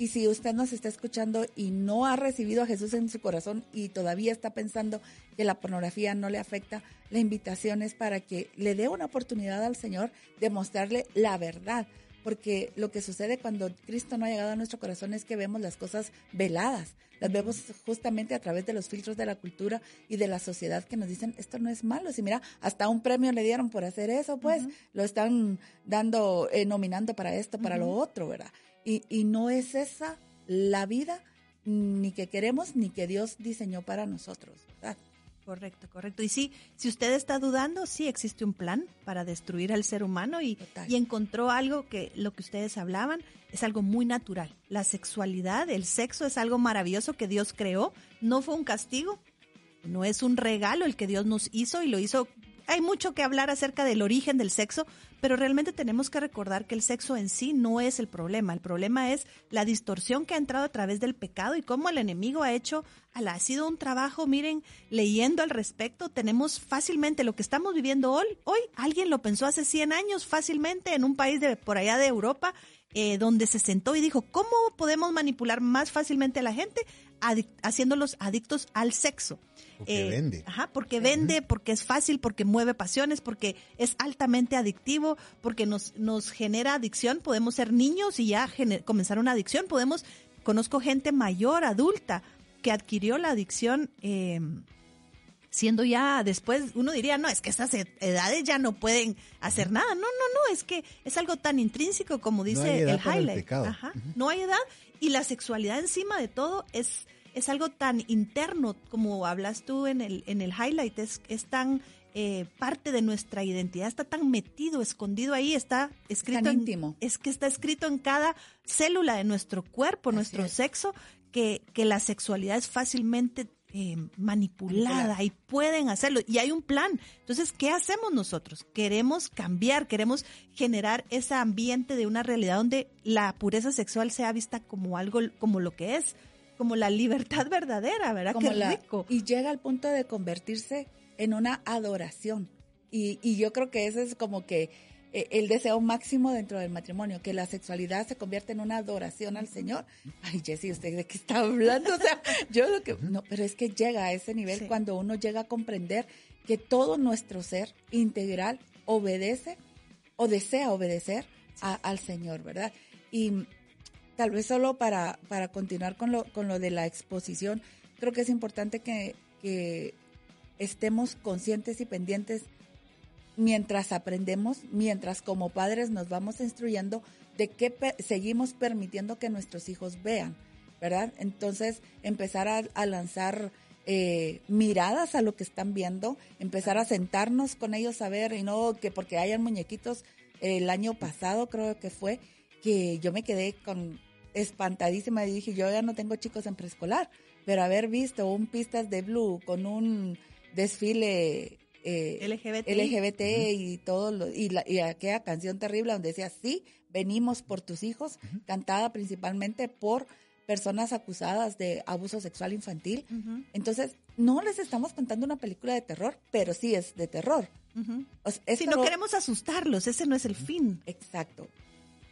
Y si usted nos está escuchando y no ha recibido a Jesús en su corazón y todavía está pensando que la pornografía no le afecta, la invitación es para que le dé una oportunidad al Señor de mostrarle la verdad. Porque lo que sucede cuando Cristo no ha llegado a nuestro corazón es que vemos las cosas veladas, las vemos justamente a través de los filtros de la cultura y de la sociedad que nos dicen, esto no es malo. Si mira, hasta un premio le dieron por hacer eso, pues lo están dando, eh, nominando para esto, para lo otro, ¿verdad? Y, y no es esa la vida ni que queremos ni que Dios diseñó para nosotros. Correcto, correcto. Y sí, si usted está dudando, sí existe un plan para destruir al ser humano y, y, encontró algo que lo que ustedes hablaban es algo muy natural. La sexualidad, el sexo es algo maravilloso que Dios creó, no fue un castigo, no es un regalo el que Dios nos hizo y lo hizo hay mucho que hablar acerca del origen del sexo, pero realmente tenemos que recordar que el sexo en sí no es el problema. El problema es la distorsión que ha entrado a través del pecado y cómo el enemigo ha hecho, ha sido un trabajo, miren, leyendo al respecto, tenemos fácilmente lo que estamos viviendo hoy, hoy alguien lo pensó hace 100 años fácilmente en un país de por allá de Europa eh, donde se sentó y dijo, ¿cómo podemos manipular más fácilmente a la gente? haciéndolos adictos al sexo. Porque eh, vende. Ajá, porque vende, porque es fácil, porque mueve pasiones, porque es altamente adictivo, porque nos, nos genera adicción. Podemos ser niños y ya comenzar una adicción. Podemos, conozco gente mayor, adulta, que adquirió la adicción. Eh, siendo ya después, uno diría, no, es que estas edades ya no pueden hacer nada. No, no, no, es que es algo tan intrínseco como dice el highlight. Ajá, No hay edad y la sexualidad encima de todo es, es algo tan interno como hablas tú en el, en el highlight, es, es tan eh, parte de nuestra identidad, está tan metido, escondido ahí, está escrito tan íntimo. es que está escrito en cada célula de nuestro cuerpo, nuestro sexo, que, que la sexualidad es fácilmente eh, manipulada y pueden hacerlo. Y hay un plan. Entonces, ¿qué hacemos nosotros? Queremos cambiar, queremos generar ese ambiente de una realidad donde la pureza sexual sea vista como algo, como lo que es, como la libertad verdadera, ¿verdad? Como Qué rico. Y llega al punto de convertirse en una adoración. Y, y yo creo que eso es como que eh, el deseo máximo dentro del matrimonio, que la sexualidad se convierta en una adoración al Señor. Ay, Jessy, ¿usted de qué está hablando? O sea, yo lo que... No, pero es que llega a ese nivel cuando uno llega a comprender que todo nuestro ser integral obedece o desea obedecer al Señor, ¿verdad? Y tal vez solo para, para continuar con lo, con lo de la exposición, creo que es importante que, estemos conscientes y pendientes mientras aprendemos, mientras como padres nos vamos instruyendo de qué seguimos permitiendo que nuestros hijos vean, ¿verdad? Entonces, empezar a, lanzar eh, miradas a lo que están viendo, empezar a sentarnos con ellos a ver, y no que porque hayan muñequitos, el año pasado creo que fue, que yo me quedé con espantadísima y dije, yo ya no tengo chicos en preescolar, pero haber visto un pistas de blue con un desfile eh, LGBT, LGBT y todo lo, y, la, y aquella canción terrible donde decía sí venimos por tus hijos cantada principalmente por personas acusadas de abuso sexual infantil. Entonces no les estamos contando una película de terror pero sí es de terror. Si no queremos asustarlos ese no es el fin. Exacto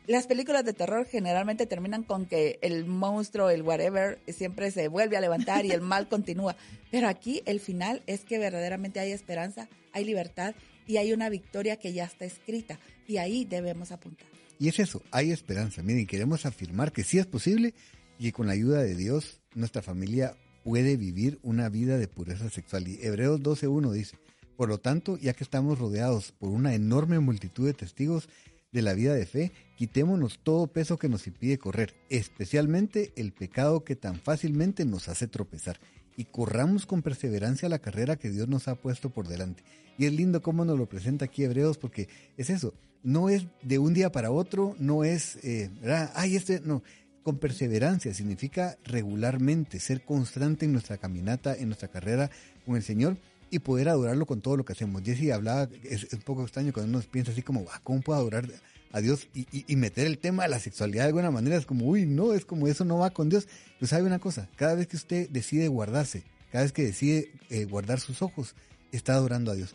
Las películas de terror generalmente terminan con que el monstruo, el whatever, siempre se vuelve a levantar y el mal continúa. Pero aquí el final es que verdaderamente hay esperanza, hay libertad y hay una victoria que ya está escrita. Y ahí debemos apuntar. Y es eso, hay esperanza. Miren, queremos afirmar que sí es posible y con la ayuda de Dios nuestra familia puede vivir una vida de pureza sexual. Y Hebreos 12.1 dice, por lo tanto, ya que estamos rodeados por una enorme multitud de testigos, de la vida de fe, quitémonos todo peso que nos impide correr, especialmente el pecado que tan fácilmente nos hace tropezar, y corramos con perseverancia la carrera que Dios nos ha puesto por delante. Y es lindo cómo nos lo presenta aquí Hebreos, porque es eso, no es de un día para otro, no es, eh, Ay, este, no, con perseverancia significa regularmente, ser constante en nuestra caminata, en nuestra carrera con el Señor y poder adorarlo con todo lo que hacemos. Jesse hablaba, es, un poco extraño cuando uno piensa así como, ah, ¿cómo puedo adorar a Dios? Y, meter el tema de la sexualidad de alguna manera es como, uy, no, es como eso no va con Dios. Pero sabe una cosa, cada vez que usted decide guardarse, cada vez que decide eh, guardar sus ojos, está adorando a Dios.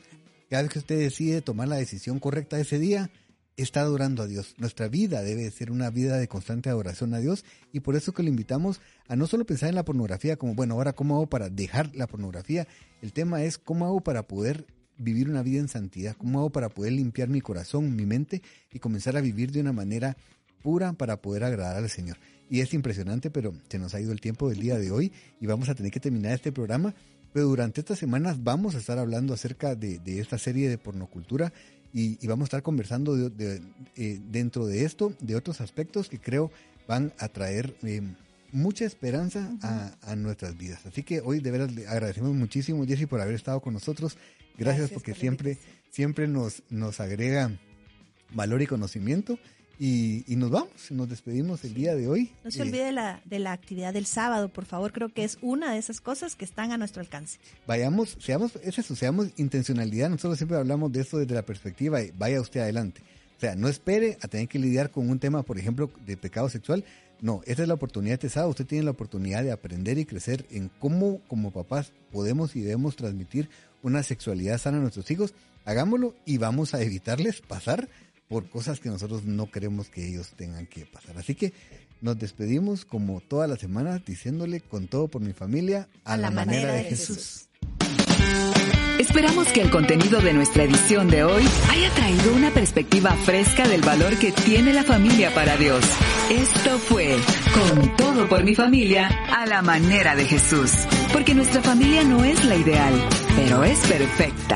Cada vez que usted decide tomar la decisión correcta ese día, está adorando a Dios. Nuestra vida debe ser una vida de constante adoración a Dios y por eso que le invitamos a no solo pensar en la pornografía como, bueno, ahora cómo hago para dejar la pornografía. El tema es cómo hago para poder vivir una vida en santidad, cómo hago para poder limpiar mi corazón, mi mente y comenzar a vivir de una manera pura para poder agradar al Señor. Y es impresionante, pero se nos ha ido el tiempo del día de hoy y vamos a tener que terminar este programa. Pero durante estas semanas vamos a estar hablando acerca de, de esta serie de pornocultura y, vamos a estar conversando de, eh, dentro de esto, de otros aspectos que creo van a traer eh, mucha esperanza a, nuestras vidas. Así que hoy de verdad le agradecemos muchísimo, Jesse, por haber estado con nosotros. Gracias, porque siempre, siempre nos, nos agrega valor y conocimiento. Y, nos vamos, nos despedimos el día de hoy. No se olvide la, de la actividad del sábado, por favor, creo que es una de esas cosas que están a nuestro alcance. Vayamos, seamos, es eso, seamos intencionalidad, nosotros siempre hablamos de esto desde la perspectiva de vaya usted adelante. O sea, no espere a tener que lidiar con un tema, por ejemplo, de pecado sexual. No, esta es la oportunidad de sábado. Usted tiene la oportunidad de aprender y crecer en cómo, como papás, podemos y debemos transmitir una sexualidad sana a nuestros hijos. Hagámoslo y vamos a evitarles pasar por cosas que nosotros no queremos que ellos tengan que pasar. Así que nos despedimos como todas las semanas diciéndole con todo por mi familia a, la, manera, de Jesús. Esperamos que el contenido de nuestra edición de hoy haya traído una perspectiva fresca del valor que tiene la familia para Dios. Esto fue Con todo por mi familia a la manera de Jesús. Porque nuestra familia no es la ideal, pero es perfecta.